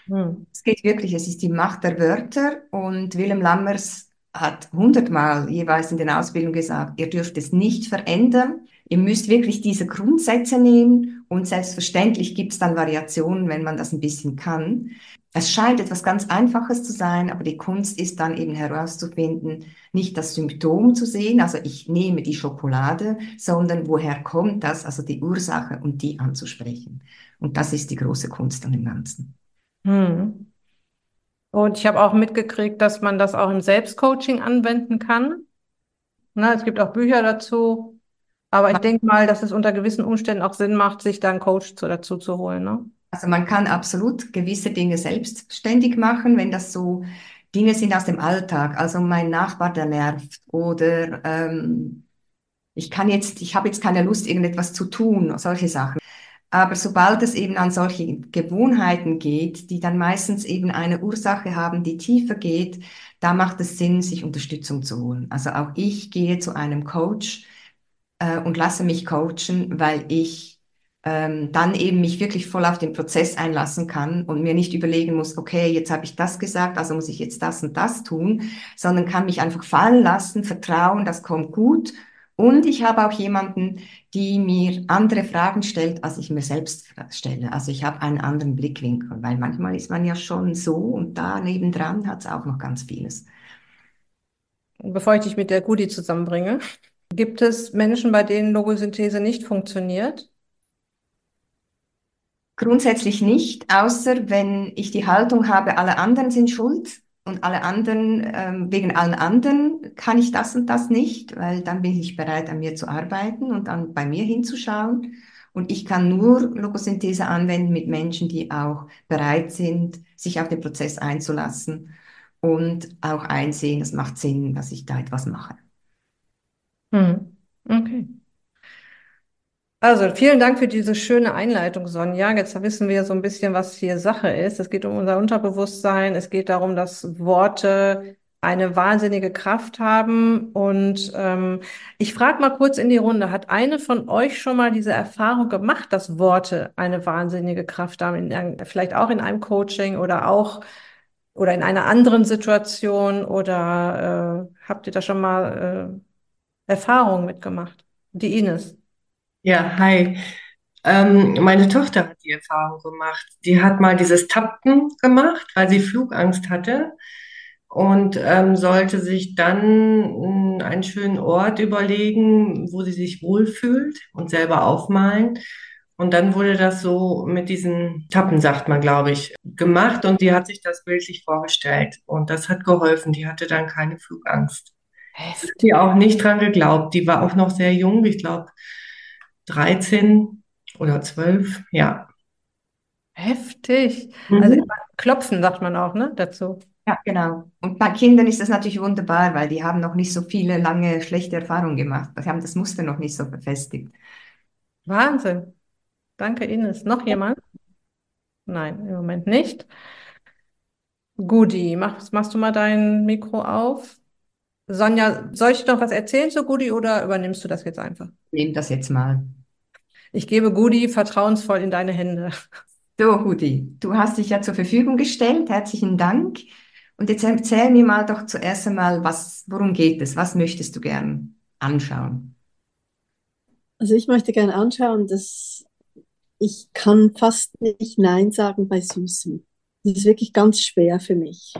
Hm. Es geht wirklich, es ist die Macht der Wörter und Willem Lammers hat hundertmal jeweils in den Ausbildungen gesagt, ihr dürft es nicht verändern. Ihr müsst wirklich diese Grundsätze nehmen und selbstverständlich gibt es dann Variationen, wenn man das ein bisschen kann. Es scheint etwas ganz Einfaches zu sein, aber die Kunst ist dann eben herauszufinden, nicht das Symptom zu sehen, also ich nehme die Schokolade, sondern woher kommt das, also die Ursache und die anzusprechen. Und das ist die große Kunst an dem Ganzen. Hm. Und ich habe auch mitgekriegt, dass man das auch im Selbstcoaching anwenden kann. Na, es gibt auch Bücher dazu. Aber ich denke mal, dass es unter gewissen Umständen auch Sinn macht, sich da einen Coach zu, dazu zu holen. Ne? Also man kann absolut gewisse Dinge selbstständig machen, wenn das so Dinge sind aus dem Alltag. Also mein Nachbar, der nervt oder ähm, ich kann jetzt, ich habe jetzt keine Lust, irgendetwas zu tun, solche Sachen. Aber sobald es eben an solche Gewohnheiten geht, die dann meistens eben eine Ursache haben, die tiefer geht, da macht es Sinn, sich Unterstützung zu holen. Also auch ich gehe zu einem Coach äh, und lasse mich coachen, weil ich ähm, dann eben mich wirklich voll auf den Prozess einlassen kann und mir nicht überlegen muss, okay, jetzt habe ich das gesagt, also muss ich jetzt das und das tun, sondern kann mich einfach fallen lassen, vertrauen, das kommt gut und ich habe auch jemanden, die mir andere Fragen stellt, als ich mir selbst stelle. Also ich habe einen anderen Blickwinkel, weil manchmal ist man ja schon so und da nebendran hat es auch noch ganz vieles. Bevor ich dich mit der Gudi zusammenbringe, gibt es Menschen, bei denen Logosynthese nicht funktioniert? Grundsätzlich nicht, außer wenn ich die Haltung habe, alle anderen sind schuld und alle anderen, ähm, wegen allen anderen kann ich das und das nicht, weil dann bin ich bereit, an mir zu arbeiten und dann bei mir hinzuschauen. Und ich kann nur Logosynthese anwenden mit Menschen, die auch bereit sind, sich auf den Prozess einzulassen und auch einsehen, es macht Sinn, dass ich da etwas mache. Hm. Okay. Also vielen Dank für diese schöne Einleitung, Sonja. Jetzt wissen wir so ein bisschen, was hier Sache ist. Es geht um unser Unterbewusstsein. Es geht darum, dass Worte eine wahnsinnige Kraft haben. Und ähm, ich frage mal kurz in die Runde, hat eine von euch schon mal diese Erfahrung gemacht, dass Worte eine wahnsinnige Kraft haben? In, vielleicht auch in einem Coaching oder auch oder in einer anderen Situation? Oder äh, habt ihr da schon mal äh, Erfahrungen mitgemacht? Die Ines. Ja, hi. Ähm, meine Tochter hat die Erfahrung gemacht. Die hat mal dieses Tappen gemacht, weil sie Flugangst hatte. und ähm, sollte sich dann mh, einen schönen Ort überlegen, wo sie sich wohlfühlt und selber aufmalen. Und dann wurde das so mit diesen Tappen, sagt man, glaube ich, gemacht und die hat sich das bildlich vorgestellt. Und das hat geholfen. Die hatte dann keine Flugangst. Hat die auch nicht dran geglaubt. Die war auch noch sehr jung, ich glaube 13 oder 12, ja. Heftig. Mhm. Also klopfen, sagt man auch, ne, dazu. Ja, genau. Und bei Kindern ist das natürlich wunderbar, weil die haben noch nicht so viele lange schlechte Erfahrungen gemacht. Sie haben das Muster noch nicht so verfestigt. Wahnsinn. Danke, Ines. Noch jemand? Nein, im Moment nicht. Gudi, mach, machst du mal dein Mikro auf? Sonja, soll ich noch was erzählen zu Gudi oder übernimmst du das jetzt einfach? Nehm das jetzt mal. Ich gebe Gudi vertrauensvoll in deine Hände. So, Rudi, du hast dich ja zur Verfügung gestellt. Herzlichen Dank. Und jetzt erzähl mir mal doch zuerst einmal, was, worum geht es? Was möchtest du gern anschauen? Also ich möchte gerne anschauen, dass ich kann fast nicht Nein sagen bei Süßem. Das ist wirklich ganz schwer für mich.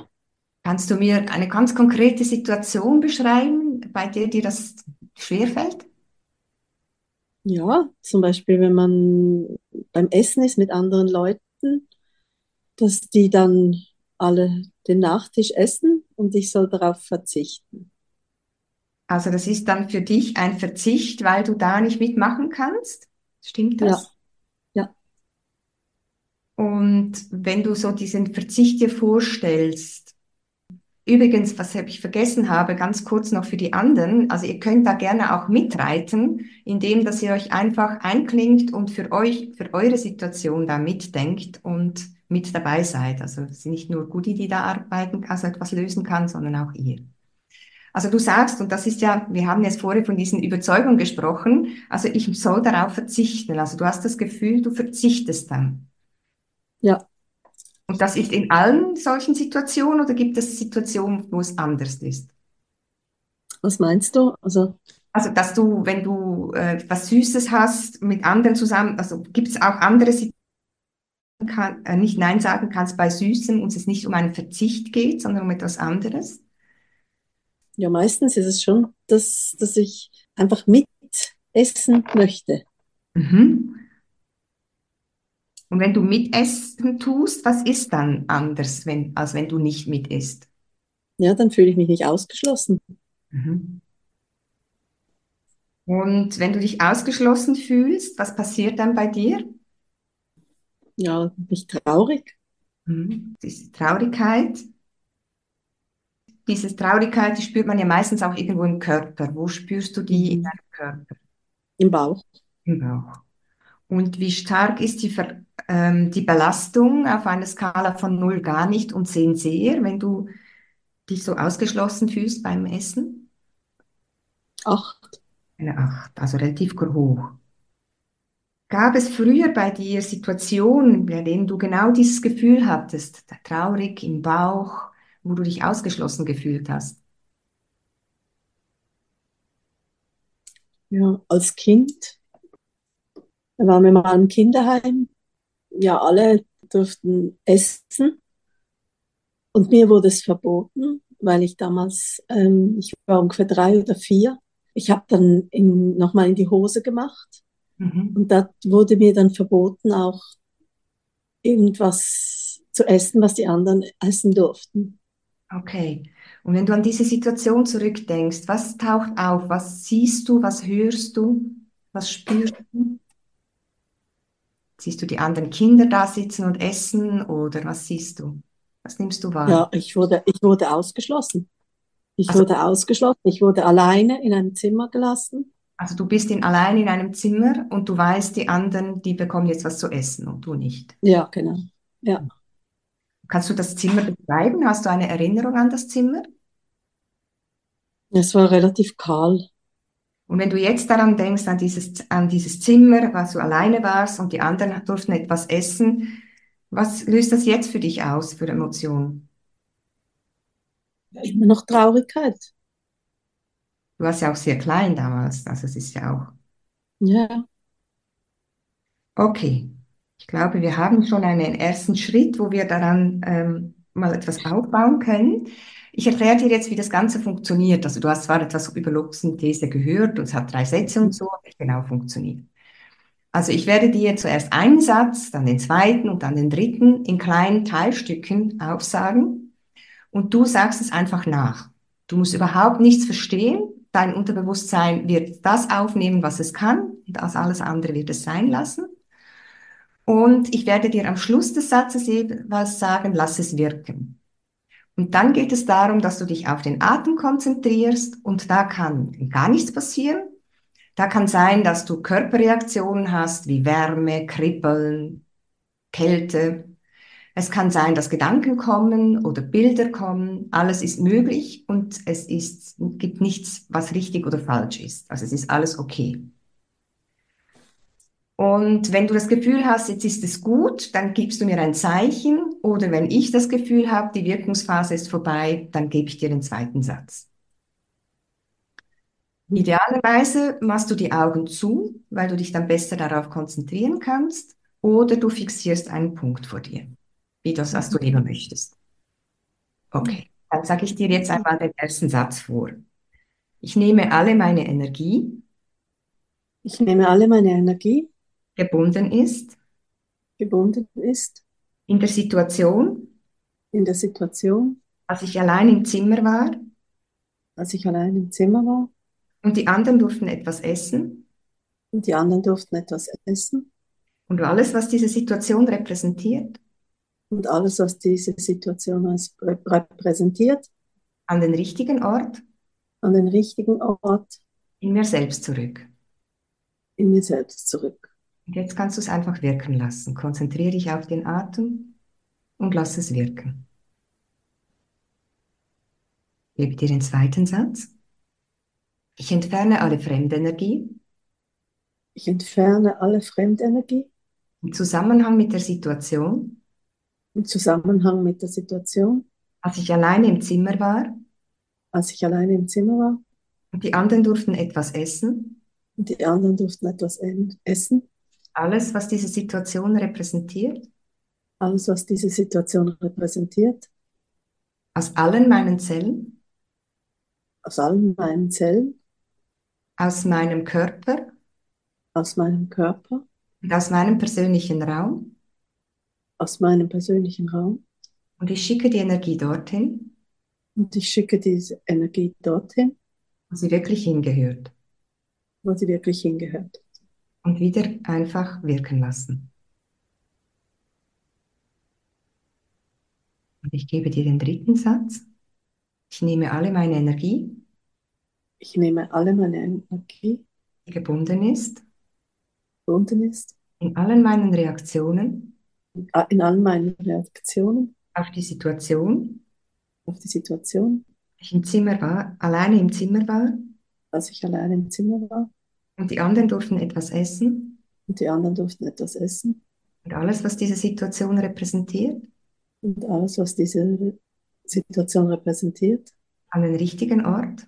Kannst du mir eine ganz konkrete Situation beschreiben, bei der dir das schwerfällt? Ja, zum Beispiel, wenn man beim Essen ist mit anderen Leuten, dass die dann alle den Nachtisch essen und ich soll darauf verzichten. Also das ist dann für dich ein Verzicht, weil du da nicht mitmachen kannst? Stimmt Ja, das? ja. Und wenn du so diesen Verzicht dir vorstellst, übrigens, was ich vergessen habe, ganz kurz noch für die anderen, also ihr könnt da gerne auch mitreiten, indem dass ihr euch einfach einklingt und für euch, für eure Situation da mitdenkt und mit dabei seid. Also es sind nicht nur Gudi, die da arbeiten, also etwas lösen kann, sondern auch ihr. Also du sagst, und das ist ja, wir haben jetzt vorher von diesen Überzeugungen gesprochen, also ich soll darauf verzichten. Also du hast das Gefühl, du verzichtest dann. Ja. Und das ist in allen solchen Situationen oder gibt es Situationen, wo es anders ist? Was meinst du? Also, Also, dass du, wenn du äh, was Süßes hast mit anderen zusammen, also gibt es auch andere Situationen, kann, äh, nicht Nein sagen kannst bei Süßem und es nicht um einen Verzicht geht, sondern um etwas anderes? ja, meistens ist es schon, dass, dass ich einfach mitessen möchte. Mhm. Und wenn du mitessen tust, was ist dann anders, wenn, als wenn du nicht mit isst? Ja, dann fühle ich mich nicht ausgeschlossen. Mhm. Und wenn du dich ausgeschlossen fühlst, was passiert dann bei dir? Ja, mich traurig. Mhm. Diese Traurigkeit. Diese Traurigkeit, die spürt man ja meistens auch irgendwo im Körper. Wo spürst du die in Mhm. deinem Körper? Im Bauch. Im Bauch. Und wie stark ist die, Ver ähm, die Belastung auf einer Skala von 0 gar nicht und 10 sehr, wenn du dich so ausgeschlossen fühlst beim Essen? Acht. Eine 8, also relativ hoch. Gab es früher bei dir Situationen, bei denen du genau dieses Gefühl hattest, traurig im Bauch, wo du dich ausgeschlossen gefühlt hast? Ja, als Kind. Da waren wir mal im Kinderheim. Ja, alle durften essen. Und mir wurde es verboten, weil ich damals, ähm, ich war ungefähr drei oder vier. Ich habe dann nochmal in die Hose gemacht. Mhm. Und da wurde mir dann verboten, auch irgendwas zu essen, was die anderen essen durften. Okay. Und wenn du an diese Situation zurückdenkst, was taucht auf? Was siehst du? Was hörst du? Was spürst du? Siehst du die anderen Kinder da sitzen und essen oder was siehst du? Was nimmst du wahr? Ja, ich wurde, ich wurde ausgeschlossen. Ich Also, wurde ausgeschlossen. Ich wurde alleine in einem Zimmer gelassen. also du bist in, allein in einem Zimmer und du weißt, die anderen, die bekommen jetzt was zu essen und du nicht. Ja, genau. Ja. Kannst du das Zimmer beschreiben? Hast du eine Erinnerung an das Zimmer? Es war relativ kahl. Und wenn du jetzt daran denkst, an dieses, an dieses Zimmer, was du alleine warst und die anderen durften etwas essen, was löst das jetzt für dich aus, für Emotionen? Immer noch Traurigkeit. Du warst ja auch sehr klein damals, also es ist ja auch. Ja. Okay, ich glaube, wir haben schon einen ersten Schritt, wo wir daran ähm, mal etwas aufbauen können. Ich erkläre dir jetzt, wie das Ganze funktioniert. Also du hast zwar etwas über Luxenthese gehört und es hat drei Sätze und so, aber genau funktioniert. Also ich werde dir zuerst einen Satz, dann den zweiten und dann den dritten in kleinen Teilstücken aufsagen und du sagst es einfach nach. Du musst überhaupt nichts verstehen. Dein Unterbewusstsein wird das aufnehmen, was es kann und das alles andere wird es sein lassen. Und ich werde dir am Schluss des Satzes was sagen, lass es wirken. Und dann geht es darum, dass du dich auf den Atem konzentrierst und da kann gar nichts passieren. Da kann sein, dass du Körperreaktionen hast wie Wärme, Kribbeln, Kälte. Es kann sein, dass Gedanken kommen oder Bilder kommen. Alles ist möglich und es ist, gibt nichts, was richtig oder falsch ist. Also es ist alles okay. Und wenn du das Gefühl hast, jetzt ist es gut, dann gibst du mir ein Zeichen. Oder wenn ich das Gefühl habe, die Wirkungsphase ist vorbei, dann gebe ich dir den zweiten Satz. Idealerweise machst du die Augen zu, weil du dich dann besser darauf konzentrieren kannst. Oder du fixierst einen Punkt vor dir, wie das, was du lieber möchtest. Okay, dann sage ich dir jetzt einmal den ersten Satz vor. Ich nehme alle meine Energie. Ich nehme alle meine Energie gebunden ist, gebunden ist, in der Situation, in der Situation, als ich allein im Zimmer war? Als ich allein im Zimmer war. Und die anderen durften etwas essen? Und die anderen durften etwas essen. Und alles, was diese Situation repräsentiert, und alles, was diese Situation repräsentiert, an den richtigen Ort, an den richtigen Ort, in mir selbst zurück. in mir selbst zurück. Und jetzt kannst du es einfach wirken lassen. Konzentriere dich auf den Atem und lass es wirken. Ich gebe dir den zweiten Satz. Ich entferne alle Fremdenergie Ich entferne alle Fremdenergie im Zusammenhang mit der Situation, im Zusammenhang mit der Situation, als ich alleine im Zimmer war als ich alleine im Zimmer war und die anderen durften etwas essen. und die anderen durften etwas en- essen. Alles, was diese Situation repräsentiert, Alles, was diese Situation repräsentiert, aus allen meinen Zellen, aus allen meinen Zellen, aus meinem Körper aus meinem Körper, und aus meinem persönlichen Raum. aus meinem persönlichen Raum. Und ich schicke die Energie dorthin, Und ich schicke diese Energie dorthin, wo sie wirklich hingehört. wo sie wirklich hingehört. Und wieder einfach wirken lassen. Und ich gebe dir den dritten Satz. Ich nehme alle meine Energie, Ich nehme alle meine Energie, die gebunden ist, gebunden ist, in allen meinen Reaktionen in allen meinen Reaktionen auf die Situation, auf die Situation, ich im Zimmer war, alleine im Zimmer war als ich alleine im Zimmer war und die anderen durften etwas essen? Und die anderen durften etwas essen. und alles, was diese Situation repräsentiert, Und alles, was diese Situation repräsentiert, an den richtigen Ort,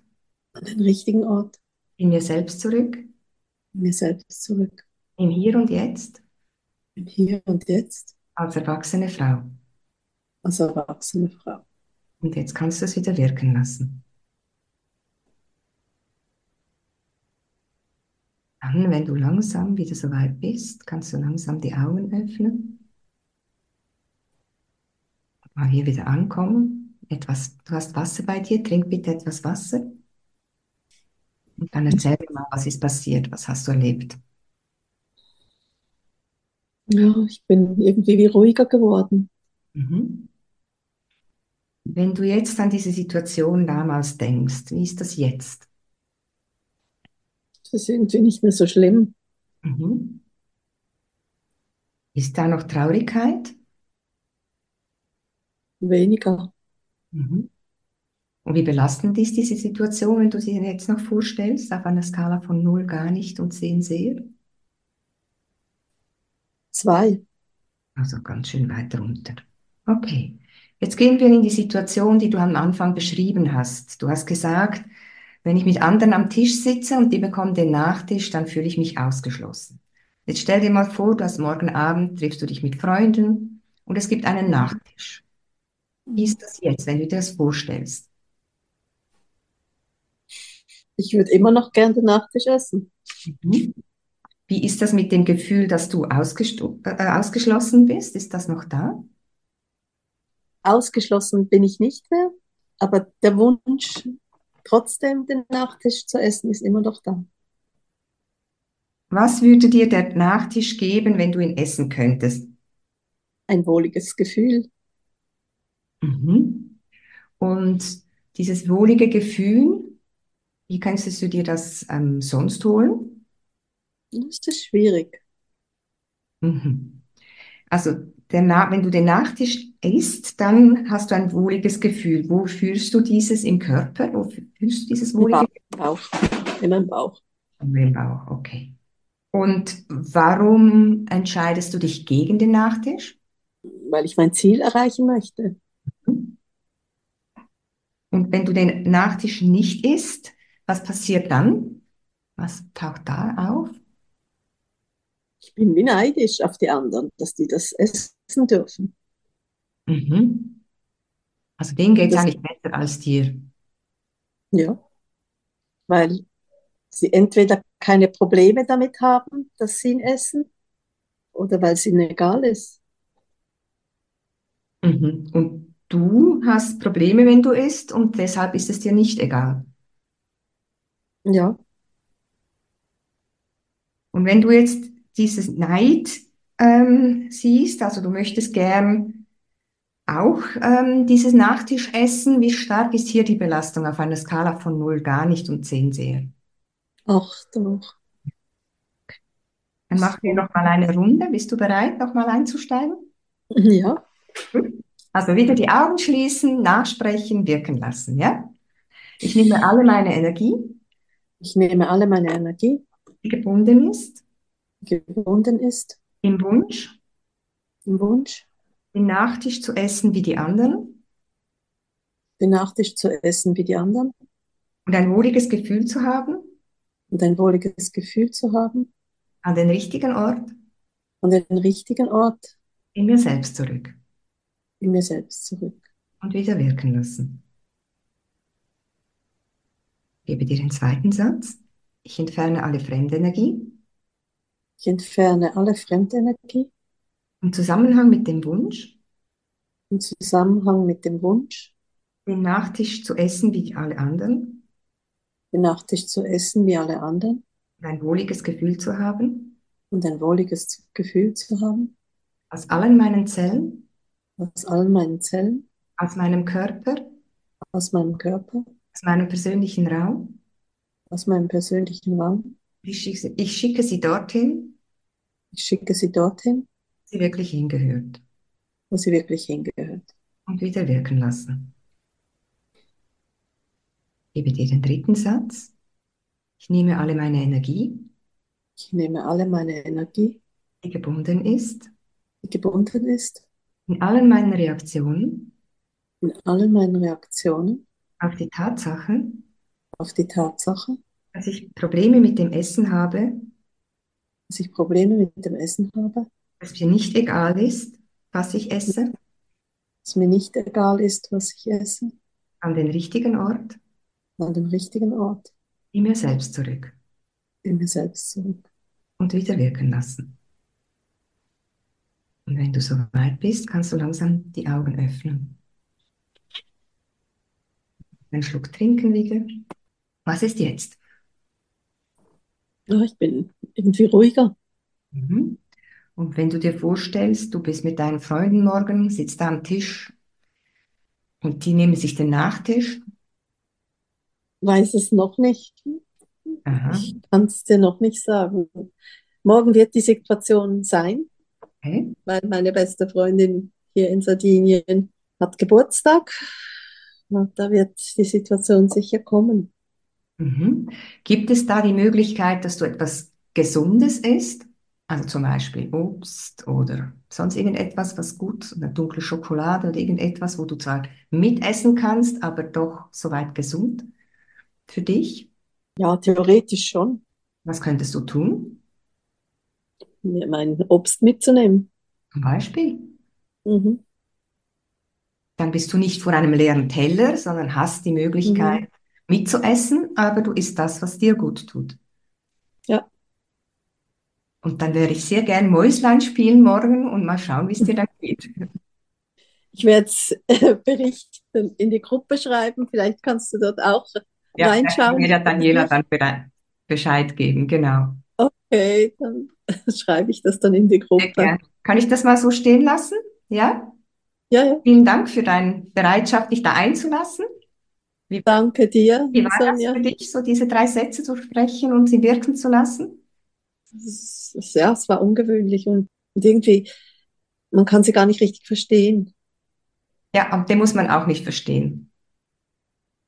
an den richtigen Ort, in mir selbst zurück, in mir selbst zurück, im Hier und Jetzt, im Hier und Jetzt, als erwachsene Frau. als erwachsene Frau. Und jetzt kannst du es wieder wirken lassen. Dann, wenn du langsam wieder so weit bist, kannst du langsam die Augen öffnen. Mal hier wieder ankommen. Etwas, du hast Wasser bei dir, trink bitte etwas Wasser. Und dann erzähl mir mal, was ist passiert, was hast du erlebt. Ja, ich bin irgendwie wie ruhiger geworden. Mhm. Wenn du jetzt an diese Situation damals denkst, wie ist das jetzt? Das ist irgendwie nicht mehr so schlimm. Mhm. Ist da noch Traurigkeit? Weniger. Mhm. Und wie belastend ist diese Situation, wenn du sie jetzt noch vorstellst, auf einer Skala von 0 gar nicht und 10 sehr? Zwei. Also ganz schön weit runter. Okay, jetzt gehen wir in die Situation, die du am Anfang beschrieben hast. Du hast gesagt, wenn ich mit anderen am Tisch sitze und die bekommen den Nachtisch, dann fühle ich mich ausgeschlossen. Jetzt stell dir mal vor, du hast morgen Abend, triffst du dich mit Freunden und es gibt einen Nachtisch. Wie ist das jetzt, wenn du dir das vorstellst? Ich würde immer noch gern den Nachtisch essen. Mhm. Wie ist das mit dem Gefühl, dass du äh, ausgeschlossen bist? Ist das noch da? Ausgeschlossen bin ich nicht mehr, aber der Wunsch, trotzdem den Nachtisch zu essen, ist immer noch da. Was würde dir der Nachtisch geben, wenn du ihn essen könntest? Ein wohliges Gefühl. Mhm. Und dieses wohlige Gefühl, wie kannst du dir das ähm, sonst holen? Das ist schwierig. Mhm. Also der wenn du den Nachtisch isst, dann hast du ein wohliges Gefühl. Wo fühlst du dieses im Körper? Wo fühlst du dieses Im wohlige Bauch. In meinem Bauch. Gefühl? Im Bauch, okay. Und warum entscheidest du dich gegen den Nachtisch? Weil ich mein Ziel erreichen möchte. Und wenn du den Nachtisch nicht isst, was passiert dann? Was taucht da auf? Ich bin wie neidisch auf die anderen, dass die das essen dürfen. Mhm. Also denen geht es eigentlich besser als dir. Ja. Weil sie entweder keine Probleme damit haben, dass sie ihn essen, oder weil es ihnen egal ist. Mhm. Und du hast Probleme, wenn du isst, und deshalb ist es dir nicht egal. Ja. Und wenn du jetzt dieses Neid ähm, siehst, also du möchtest gern auch ähm, dieses Nachtisch essen, wie stark ist hier die Belastung auf einer Skala von 0 gar nicht und 10 sehr? Ach doch. Dann machen wir noch mal eine Runde. Bist du bereit, noch mal einzusteigen? Ja. Also wieder die Augen schließen, nachsprechen, wirken lassen, ja? Ich nehme alle meine Energie, Ich nehme alle meine Energie, die gebunden ist, die gebunden ist, im Wunsch, im Wunsch, den Nachtisch zu essen wie die anderen. Den Nachtisch zu essen wie die anderen. Und ein wohliges Gefühl zu haben. Und ein wohliges Gefühl zu haben, an den richtigen Ort. An den richtigen Ort. In mir selbst zurück. In mir selbst zurück. und wieder wirken lassen. Gebe dir den zweiten Satz. Ich entferne alle Fremdenergie Ich entferne alle Fremdenergie. Im Zusammenhang mit dem Wunsch, im Zusammenhang mit dem Wunsch, den Nachtisch zu essen wie alle anderen? Den Nachtisch zu essen wie alle anderen. Und ein wohliges Gefühl zu haben? Und ein wohliges Gefühl zu haben. Aus allen meinen Zellen, aus allen meinen Zellen, aus meinem Körper, aus meinem Körper, aus meinem persönlichen Raum. aus meinem persönlichen Raum. Ich schicke, ich schicke sie dorthin, Ich schicke sie dorthin, wo sie wirklich hingehört wo sie wirklich hingehört. und wieder wirken lassen. Gebe dir den dritten Satz. Ich nehme alle meine Energie, Ich nehme alle meine Energie, die gebunden ist, die gebunden ist, in allen meinen Reaktionen in allen meinen Reaktionen auf die Tatsache, auf die Tatsache, dass ich Probleme mit dem Essen habe, dass ich Probleme mit dem Essen habe, dass mir nicht egal ist, was ich esse, dass mir nicht egal ist, was ich esse, an den richtigen Ort, an dem richtigen Ort, in mir selbst zurück in mir selbst zurück. und wieder wirken lassen. Und wenn du soweit bist, kannst du langsam die Augen öffnen. Einen Schluck trinken wieder. Was ist jetzt? Ja, ich bin irgendwie ruhiger. Mhm. Und wenn du dir vorstellst, du bist mit deinen Freunden morgen, sitzt da am Tisch und die nehmen sich den Nachtisch. Weiß es noch nicht. Aha, Ich kann es dir noch nicht sagen. Morgen wird die Situation sein, okay. weil meine beste Freundin hier in Sardinien hat Geburtstag. Und da wird die Situation sicher kommen. Mhm. Gibt es da die Möglichkeit, dass du etwas Gesundes isst? Also zum Beispiel Obst oder sonst irgendetwas, was gut, eine dunkle Schokolade oder irgendetwas, wo du zwar mitessen kannst, aber doch soweit gesund für dich? Ja, theoretisch schon, Was könntest du tun? mir mein Obst mitzunehmen. Zum Beispiel? Mhm. Dann bist du nicht vor einem leeren Teller, sondern hast die Möglichkeit, mitzuessen, aber du isst das, was dir gut tut. Ja. Und dann werde ich sehr gern Mäuslein spielen morgen und mal schauen, wie es dir dann geht. Ich werde es äh, berichten, in die Gruppe schreiben. Vielleicht kannst du dort auch Ja, reinschauen. mir der Daniela dann Bescheid geben, genau. Okay, dann schreibe ich das dann in die Gruppe. Kann ich das mal so stehen lassen? Ja? Ja, ja. Vielen Dank für deine Bereitschaft, dich da einzulassen. Danke dir, Wie war das Sonja. für dich, so diese drei Sätze zu sprechen und sie wirken zu lassen? Ist- Ja, es war ungewöhnlich und, und irgendwie, man kann sie gar nicht richtig verstehen. Ja, und den muss man auch nicht verstehen.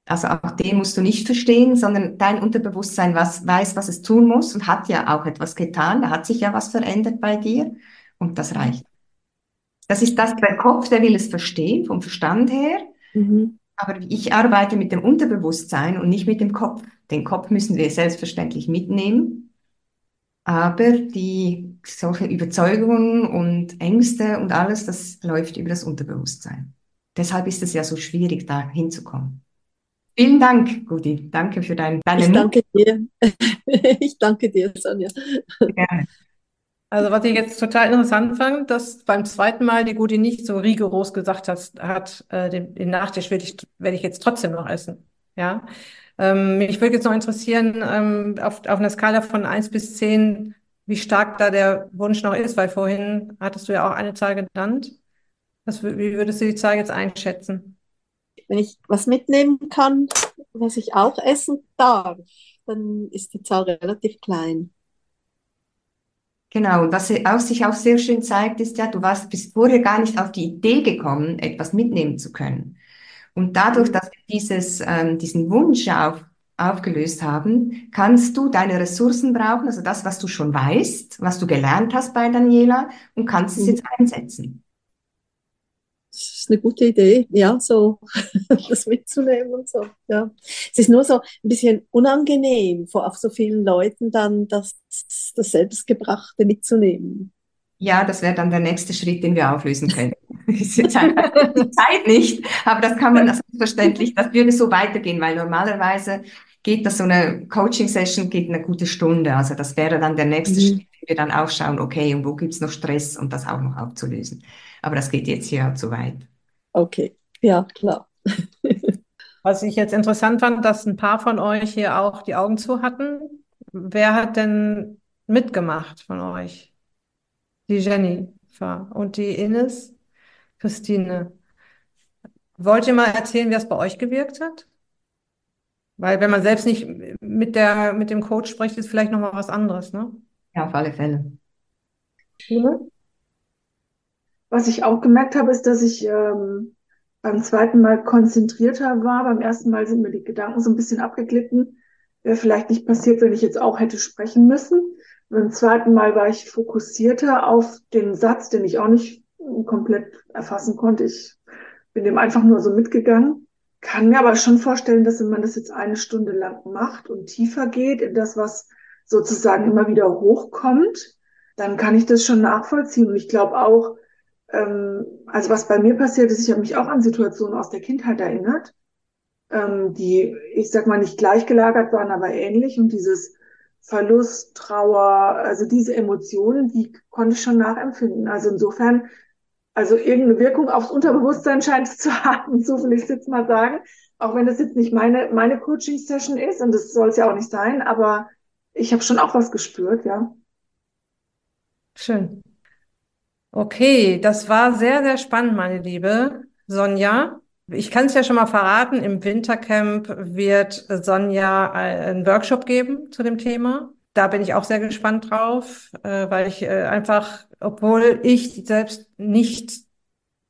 Also auch den musst du nicht verstehen, sondern dein Unterbewusstsein was, weiß, was es tun muss und hat ja auch etwas getan. Da hat sich ja was verändert bei dir und das reicht. Das ist das, der Kopf, der will es verstehen, vom Verstand her. Mhm. Aber ich arbeite mit dem Unterbewusstsein und nicht mit dem Kopf. Den Kopf müssen wir selbstverständlich mitnehmen. Aber die solche Überzeugungen und Ängste und alles, das läuft über das Unterbewusstsein. Deshalb ist es ja so schwierig, da hinzukommen. Vielen Dank, Gudi. Danke für dein, deine Ich danke dir. Ich danke dir, Sonja. Gerne. Also was ich jetzt total interessant fand, dass beim zweiten Mal die Gudi nicht so rigoros gesagt hat, hat äh, den, den Nachtisch werde ich, werde ich jetzt trotzdem noch essen. Ja. Ähm, mich würde jetzt noch interessieren, ähm, auf, auf einer Skala von eins bis zehn, wie stark da der Wunsch noch ist, weil vorhin hattest du ja auch eine Zahl genannt. Was, wie würdest du die Zahl jetzt einschätzen? Wenn ich was mitnehmen kann, was ich auch essen darf, dann ist die Zahl relativ klein. Genau, und was auch, sich auch sehr schön zeigt, ist ja, du warst bis vorher gar nicht auf die Idee gekommen, etwas mitnehmen zu können. Und dadurch, dass wir dieses, ähm, diesen Wunsch auf, aufgelöst haben, kannst du deine Ressourcen brauchen, also das, was du schon weißt, was du gelernt hast bei Daniela, und kannst es Mhm. jetzt einsetzen. Ist eine gute Idee, ja, so das mitzunehmen und so. Ja. Es ist nur so ein bisschen unangenehm, vor auf so vielen Leuten dann das, das Selbstgebrachte mitzunehmen. Ja, das wäre dann der nächste Schritt, den wir auflösen können. Ist jetzt einfach die Zeit nicht, aber das kann man selbstverständlich, das würde so weitergehen, weil normalerweise geht das so eine Coaching-Session geht eine gute Stunde. Also das wäre dann der nächste Mhm. Schritt, den wir dann auch schauen, okay, und wo gibt's noch Stress und das auch noch aufzulösen. Aber das geht jetzt hier zu weit. Okay, ja, klar. Was ich jetzt interessant fand, dass ein paar von euch hier auch die Augen zu hatten. Wer hat denn mitgemacht von euch? Die Jennifer und die Ines, Christine. Wollt ihr mal erzählen, wie das bei euch gewirkt hat? Weil wenn man selbst nicht mit der, mit dem Coach spricht, ist vielleicht nochmal was anderes, ne? Ja, auf alle Fälle. Was ich auch gemerkt habe, ist, dass ich ähm, beim zweiten Mal konzentrierter war. Beim ersten Mal sind mir die Gedanken so ein bisschen abgeglitten. Wäre vielleicht nicht passiert, wenn ich jetzt auch hätte sprechen müssen. Beim zweiten Mal war ich fokussierter auf den Satz, den ich auch nicht komplett erfassen konnte. Ich bin dem einfach nur so mitgegangen. Kann mir aber schon vorstellen, dass wenn man das jetzt eine Stunde lang macht und tiefer geht in das, was sozusagen immer wieder hochkommt, dann kann ich das schon nachvollziehen. Und ich glaube auch, ähm, also was bei mir passiert ist, ich habe mich auch an Situationen aus der Kindheit erinnert, ähm, die, ich sag mal, nicht gleichgelagert waren, aber ähnlich. Und dieses Verlust, Trauer, also diese Emotionen, die konnte ich schon nachempfinden. Also insofern, also irgendeine Wirkung aufs Unterbewusstsein scheint es zu haben, so will ich es jetzt mal sagen. Auch wenn das jetzt nicht meine, meine Coaching-Session ist, und das soll es ja auch nicht sein, aber ich habe schon auch was gespürt, ja. Schön. Okay, das war sehr, sehr spannend, meine liebe Sonja. Ich kann es ja schon mal verraten, im Wintercamp wird Sonja einen Workshop geben zu dem Thema. Da bin ich auch sehr gespannt drauf, äh, weil ich äh, einfach, obwohl ich selbst nicht,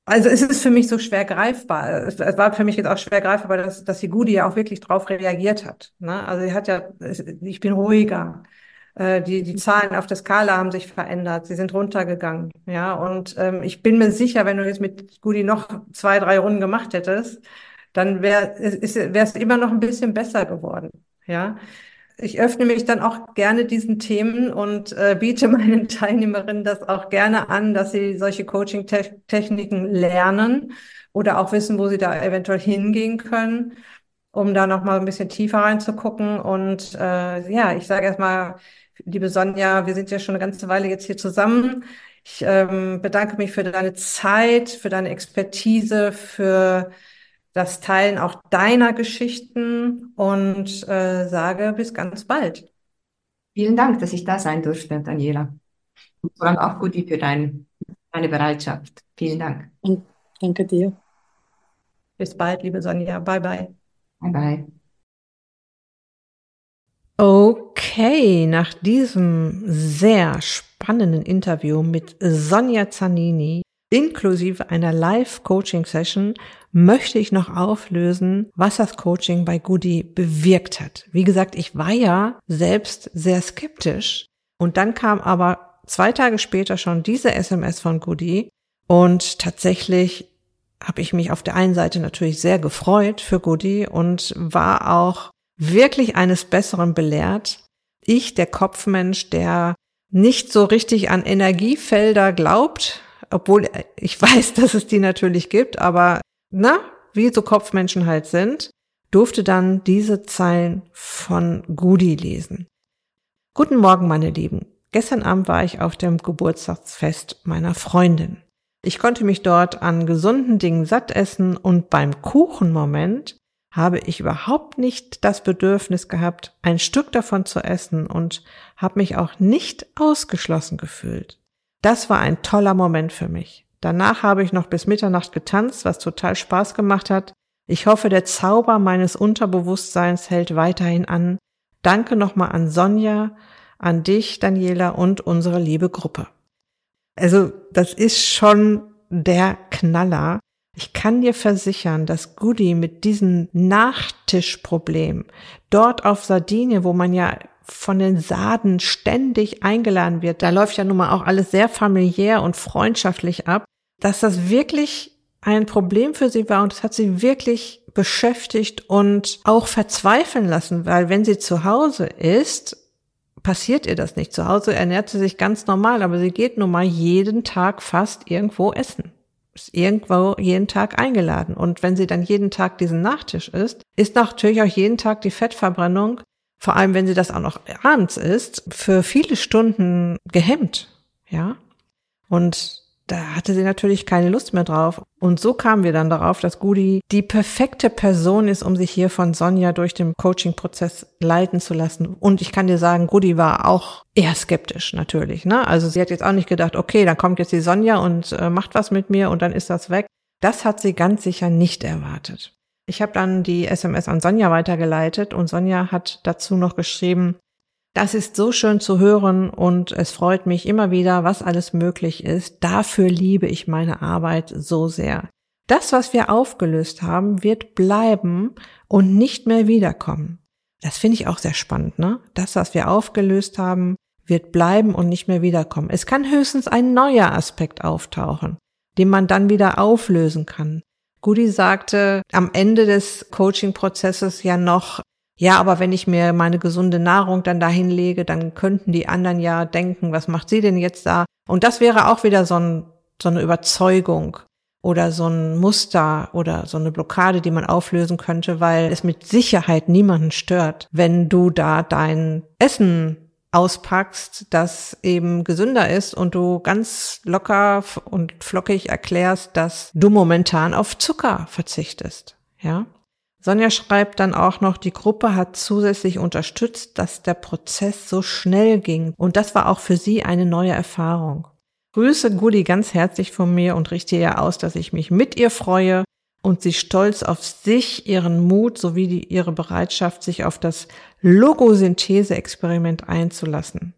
also es ist für mich so schwer greifbar. Es war für mich jetzt auch schwer greifbar, dass, dass die Gudi ja auch wirklich drauf reagiert hat. Ne? Also sie hat ja, ich bin ruhiger. Äh, Die, die Zahlen auf der Skala haben sich verändert, sie sind runtergegangen. Ja, und ähm, ich bin mir sicher, wenn du jetzt mit Gudi noch zwei, drei Runden gemacht hättest, dann wäre es immer noch ein bisschen besser geworden. Ja, ich öffne mich dann auch gerne diesen Themen und äh, biete meinen Teilnehmerinnen das auch gerne an, dass sie solche Coaching-Techniken lernen oder auch wissen, wo sie da eventuell hingehen können. um da noch mal ein bisschen tiefer reinzugucken. Und äh, ja, ich sage erstmal, liebe Sonja, wir sind ja schon eine ganze Weile jetzt hier zusammen. Ich ähm, bedanke mich für deine Zeit, für deine Expertise, für das Teilen auch deiner Geschichten und äh, sage bis ganz bald. Vielen Dank, dass ich da sein durfte, Daniela. Und vor allem auch Gudi für dein, deine Bereitschaft. Vielen Dank. Und danke dir. Bis bald, liebe Sonja. Bye, bye. Bye, bye. Okay, nach diesem sehr spannenden Interview mit Sonja Zanini inklusive einer Live-Coaching-Session möchte ich noch auflösen, was das Coaching bei Goody bewirkt hat. Wie gesagt, ich war ja selbst sehr skeptisch und dann kam aber zwei Tage später schon diese SMS von Goody und tatsächlich habe ich mich auf der einen Seite natürlich sehr gefreut für Goody und war auch wirklich eines Besseren belehrt. Ich, der Kopfmensch, der nicht so richtig an Energiefelder glaubt, obwohl ich weiß, dass es die natürlich gibt, aber na, wie so Kopfmenschen halt sind, durfte dann diese Zeilen von Gudi lesen. Guten Morgen, meine Lieben. Gestern Abend war ich auf dem Geburtstagsfest meiner Freundin. Ich konnte mich dort an gesunden Dingen satt essen und beim Kuchenmoment habe ich überhaupt nicht das Bedürfnis gehabt, ein Stück davon zu essen und habe mich auch nicht ausgeschlossen gefühlt. Das war ein toller Moment für mich. Danach habe ich noch bis Mitternacht getanzt, was total Spaß gemacht hat. Ich hoffe, der Zauber meines Unterbewusstseins hält weiterhin an. Danke nochmal an Sonja, an dich, Daniela und unsere liebe Gruppe. Also, das ist schon der Knaller. Ich kann dir versichern, dass Goody mit diesem Nachtischproblem dort auf Sardinien, wo man ja von den Saden ständig eingeladen wird, da läuft ja nun mal auch alles sehr familiär und freundschaftlich ab, dass das wirklich ein Problem für sie war und es hat sie wirklich beschäftigt und auch verzweifeln lassen, weil wenn sie zu Hause ist, passiert ihr das nicht. Zu Hause ernährt sie sich ganz normal, aber sie geht nun mal jeden Tag fast irgendwo essen irgendwo jeden Tag eingeladen. Und wenn sie dann jeden Tag diesen Nachtisch isst, ist natürlich auch jeden Tag die Fettverbrennung, vor allem wenn sie das auch noch abends isst, für viele Stunden gehemmt. Ja. Und da hatte sie natürlich keine Lust mehr drauf. Und so kamen wir dann darauf, dass Gudi die perfekte Person ist, um sich hier von Sonja durch den Coaching-Prozess leiten zu lassen. Und ich kann dir sagen, Gudi war auch eher skeptisch natürlich. Ne? Also sie hat jetzt auch nicht gedacht, okay, dann kommt jetzt die Sonja und äh, macht was mit mir und dann ist das weg. Das hat sie ganz sicher nicht erwartet. Ich habe dann die SMS an Sonja weitergeleitet und Sonja hat dazu noch geschrieben, das ist so schön zu hören und es freut mich immer wieder, was alles möglich ist. Dafür liebe ich meine Arbeit so sehr. Das, was wir aufgelöst haben, wird bleiben und nicht mehr wiederkommen. Das finde ich auch sehr spannend, ne? Das, was wir aufgelöst haben, wird bleiben und nicht mehr wiederkommen. Es kann höchstens ein neuer Aspekt auftauchen, den man dann wieder auflösen kann. Gudi sagte am Ende des Coaching-Prozesses ja noch, ja, aber wenn ich mir meine gesunde Nahrung dann dahin lege, dann könnten die anderen ja denken, was macht sie denn jetzt da? Und das wäre auch wieder so, ein, so eine Überzeugung oder so ein Muster oder so eine Blockade, die man auflösen könnte, weil es mit Sicherheit niemanden stört, wenn du da dein Essen auspackst, das eben gesünder ist und du ganz locker und flockig erklärst, dass du momentan auf Zucker verzichtest. Ja? Sonja schreibt dann auch noch, die Gruppe hat zusätzlich unterstützt, dass der Prozess so schnell ging. Und das war auch für sie eine neue Erfahrung. Grüße Gudi ganz herzlich von mir und richte ihr aus, dass ich mich mit ihr freue und sie stolz auf sich, ihren Mut sowie die, ihre Bereitschaft, sich auf das Logosynthese-Experiment einzulassen.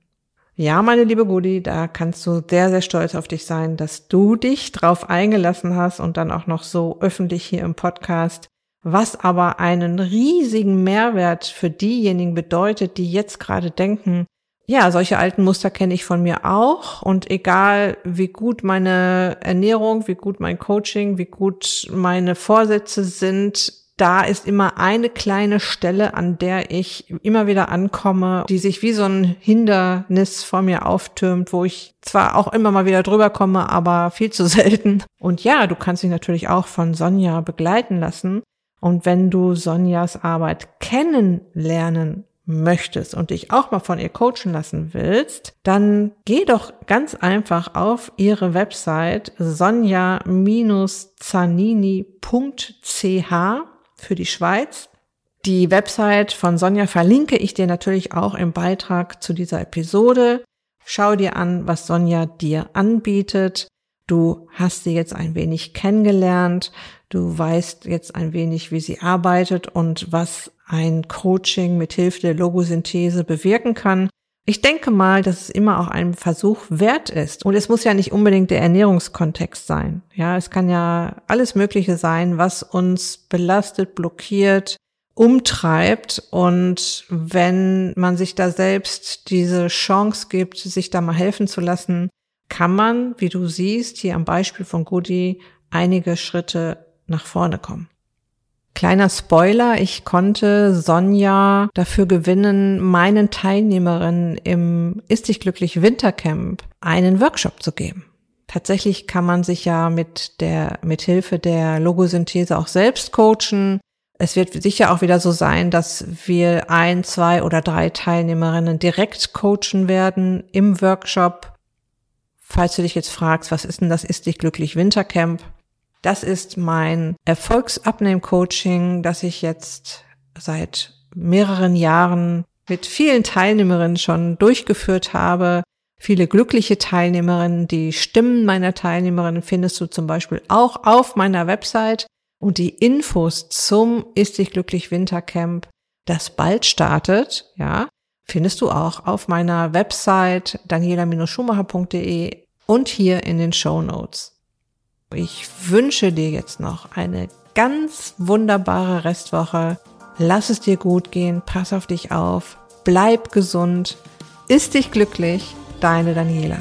Ja, meine liebe Gudi, da kannst du sehr, sehr stolz auf dich sein, dass du dich drauf eingelassen hast und dann auch noch so öffentlich hier im Podcast was aber einen riesigen Mehrwert für diejenigen bedeutet, die jetzt gerade denken, ja, solche alten Muster kenne ich von mir auch und egal wie gut meine Ernährung, wie gut mein Coaching, wie gut meine Vorsätze sind, da ist immer eine kleine Stelle, an der ich immer wieder ankomme, die sich wie so ein Hindernis vor mir auftürmt, wo ich zwar auch immer mal wieder drüber komme, aber viel zu selten. Und ja, du kannst dich natürlich auch von Sonja begleiten lassen Und wenn du Sonjas Arbeit kennenlernen möchtest und dich auch mal von ihr coachen lassen willst, dann geh doch ganz einfach auf ihre Website sonja-zanini.ch für die Schweiz. Die Website von Sonja verlinke ich dir natürlich auch im Beitrag zu dieser Episode. Schau dir an, was Sonja dir anbietet. Du hast sie jetzt ein wenig kennengelernt. Du weißt jetzt ein wenig, wie sie arbeitet und was ein Coaching mit Hilfe der Logosynthese bewirken kann. Ich denke mal, dass es immer auch ein Versuch wert ist. Und es muss ja nicht unbedingt der Ernährungskontext sein. Ja, es kann ja alles Mögliche sein, was uns belastet, blockiert, umtreibt. Und wenn man sich da selbst diese Chance gibt, sich da mal helfen zu lassen, kann man, wie du siehst, hier am Beispiel von Goody einige Schritte nach vorne kommen. Kleiner Spoiler, ich konnte Sonja dafür gewinnen, meinen Teilnehmerinnen im Ist dich glücklich Wintercamp einen Workshop zu geben. Tatsächlich kann man sich ja mit der, mit Hilfe der Logosynthese auch selbst coachen. Es wird sicher auch wieder so sein, dass wir ein, zwei oder drei Teilnehmerinnen direkt coachen werden im Workshop. Falls du dich jetzt fragst, was ist denn das Ist dich glücklich Wintercamp? Das ist mein Erfolgsabnehm-Coaching, das ich jetzt seit mehreren Jahren mit vielen Teilnehmerinnen schon durchgeführt habe. Viele glückliche Teilnehmerinnen. Die Stimmen meiner Teilnehmerinnen findest du zum Beispiel auch auf meiner Website. Und die Infos zum Ist dich glücklich Wintercamp, das bald startet, ja, findest du auch auf meiner Website daniela-schumacher.de und hier in den Show Notes. Ich wünsche dir jetzt noch eine ganz wunderbare Restwoche. Lass es dir gut gehen, pass auf dich auf, bleib gesund, ist dich glücklich, deine Daniela.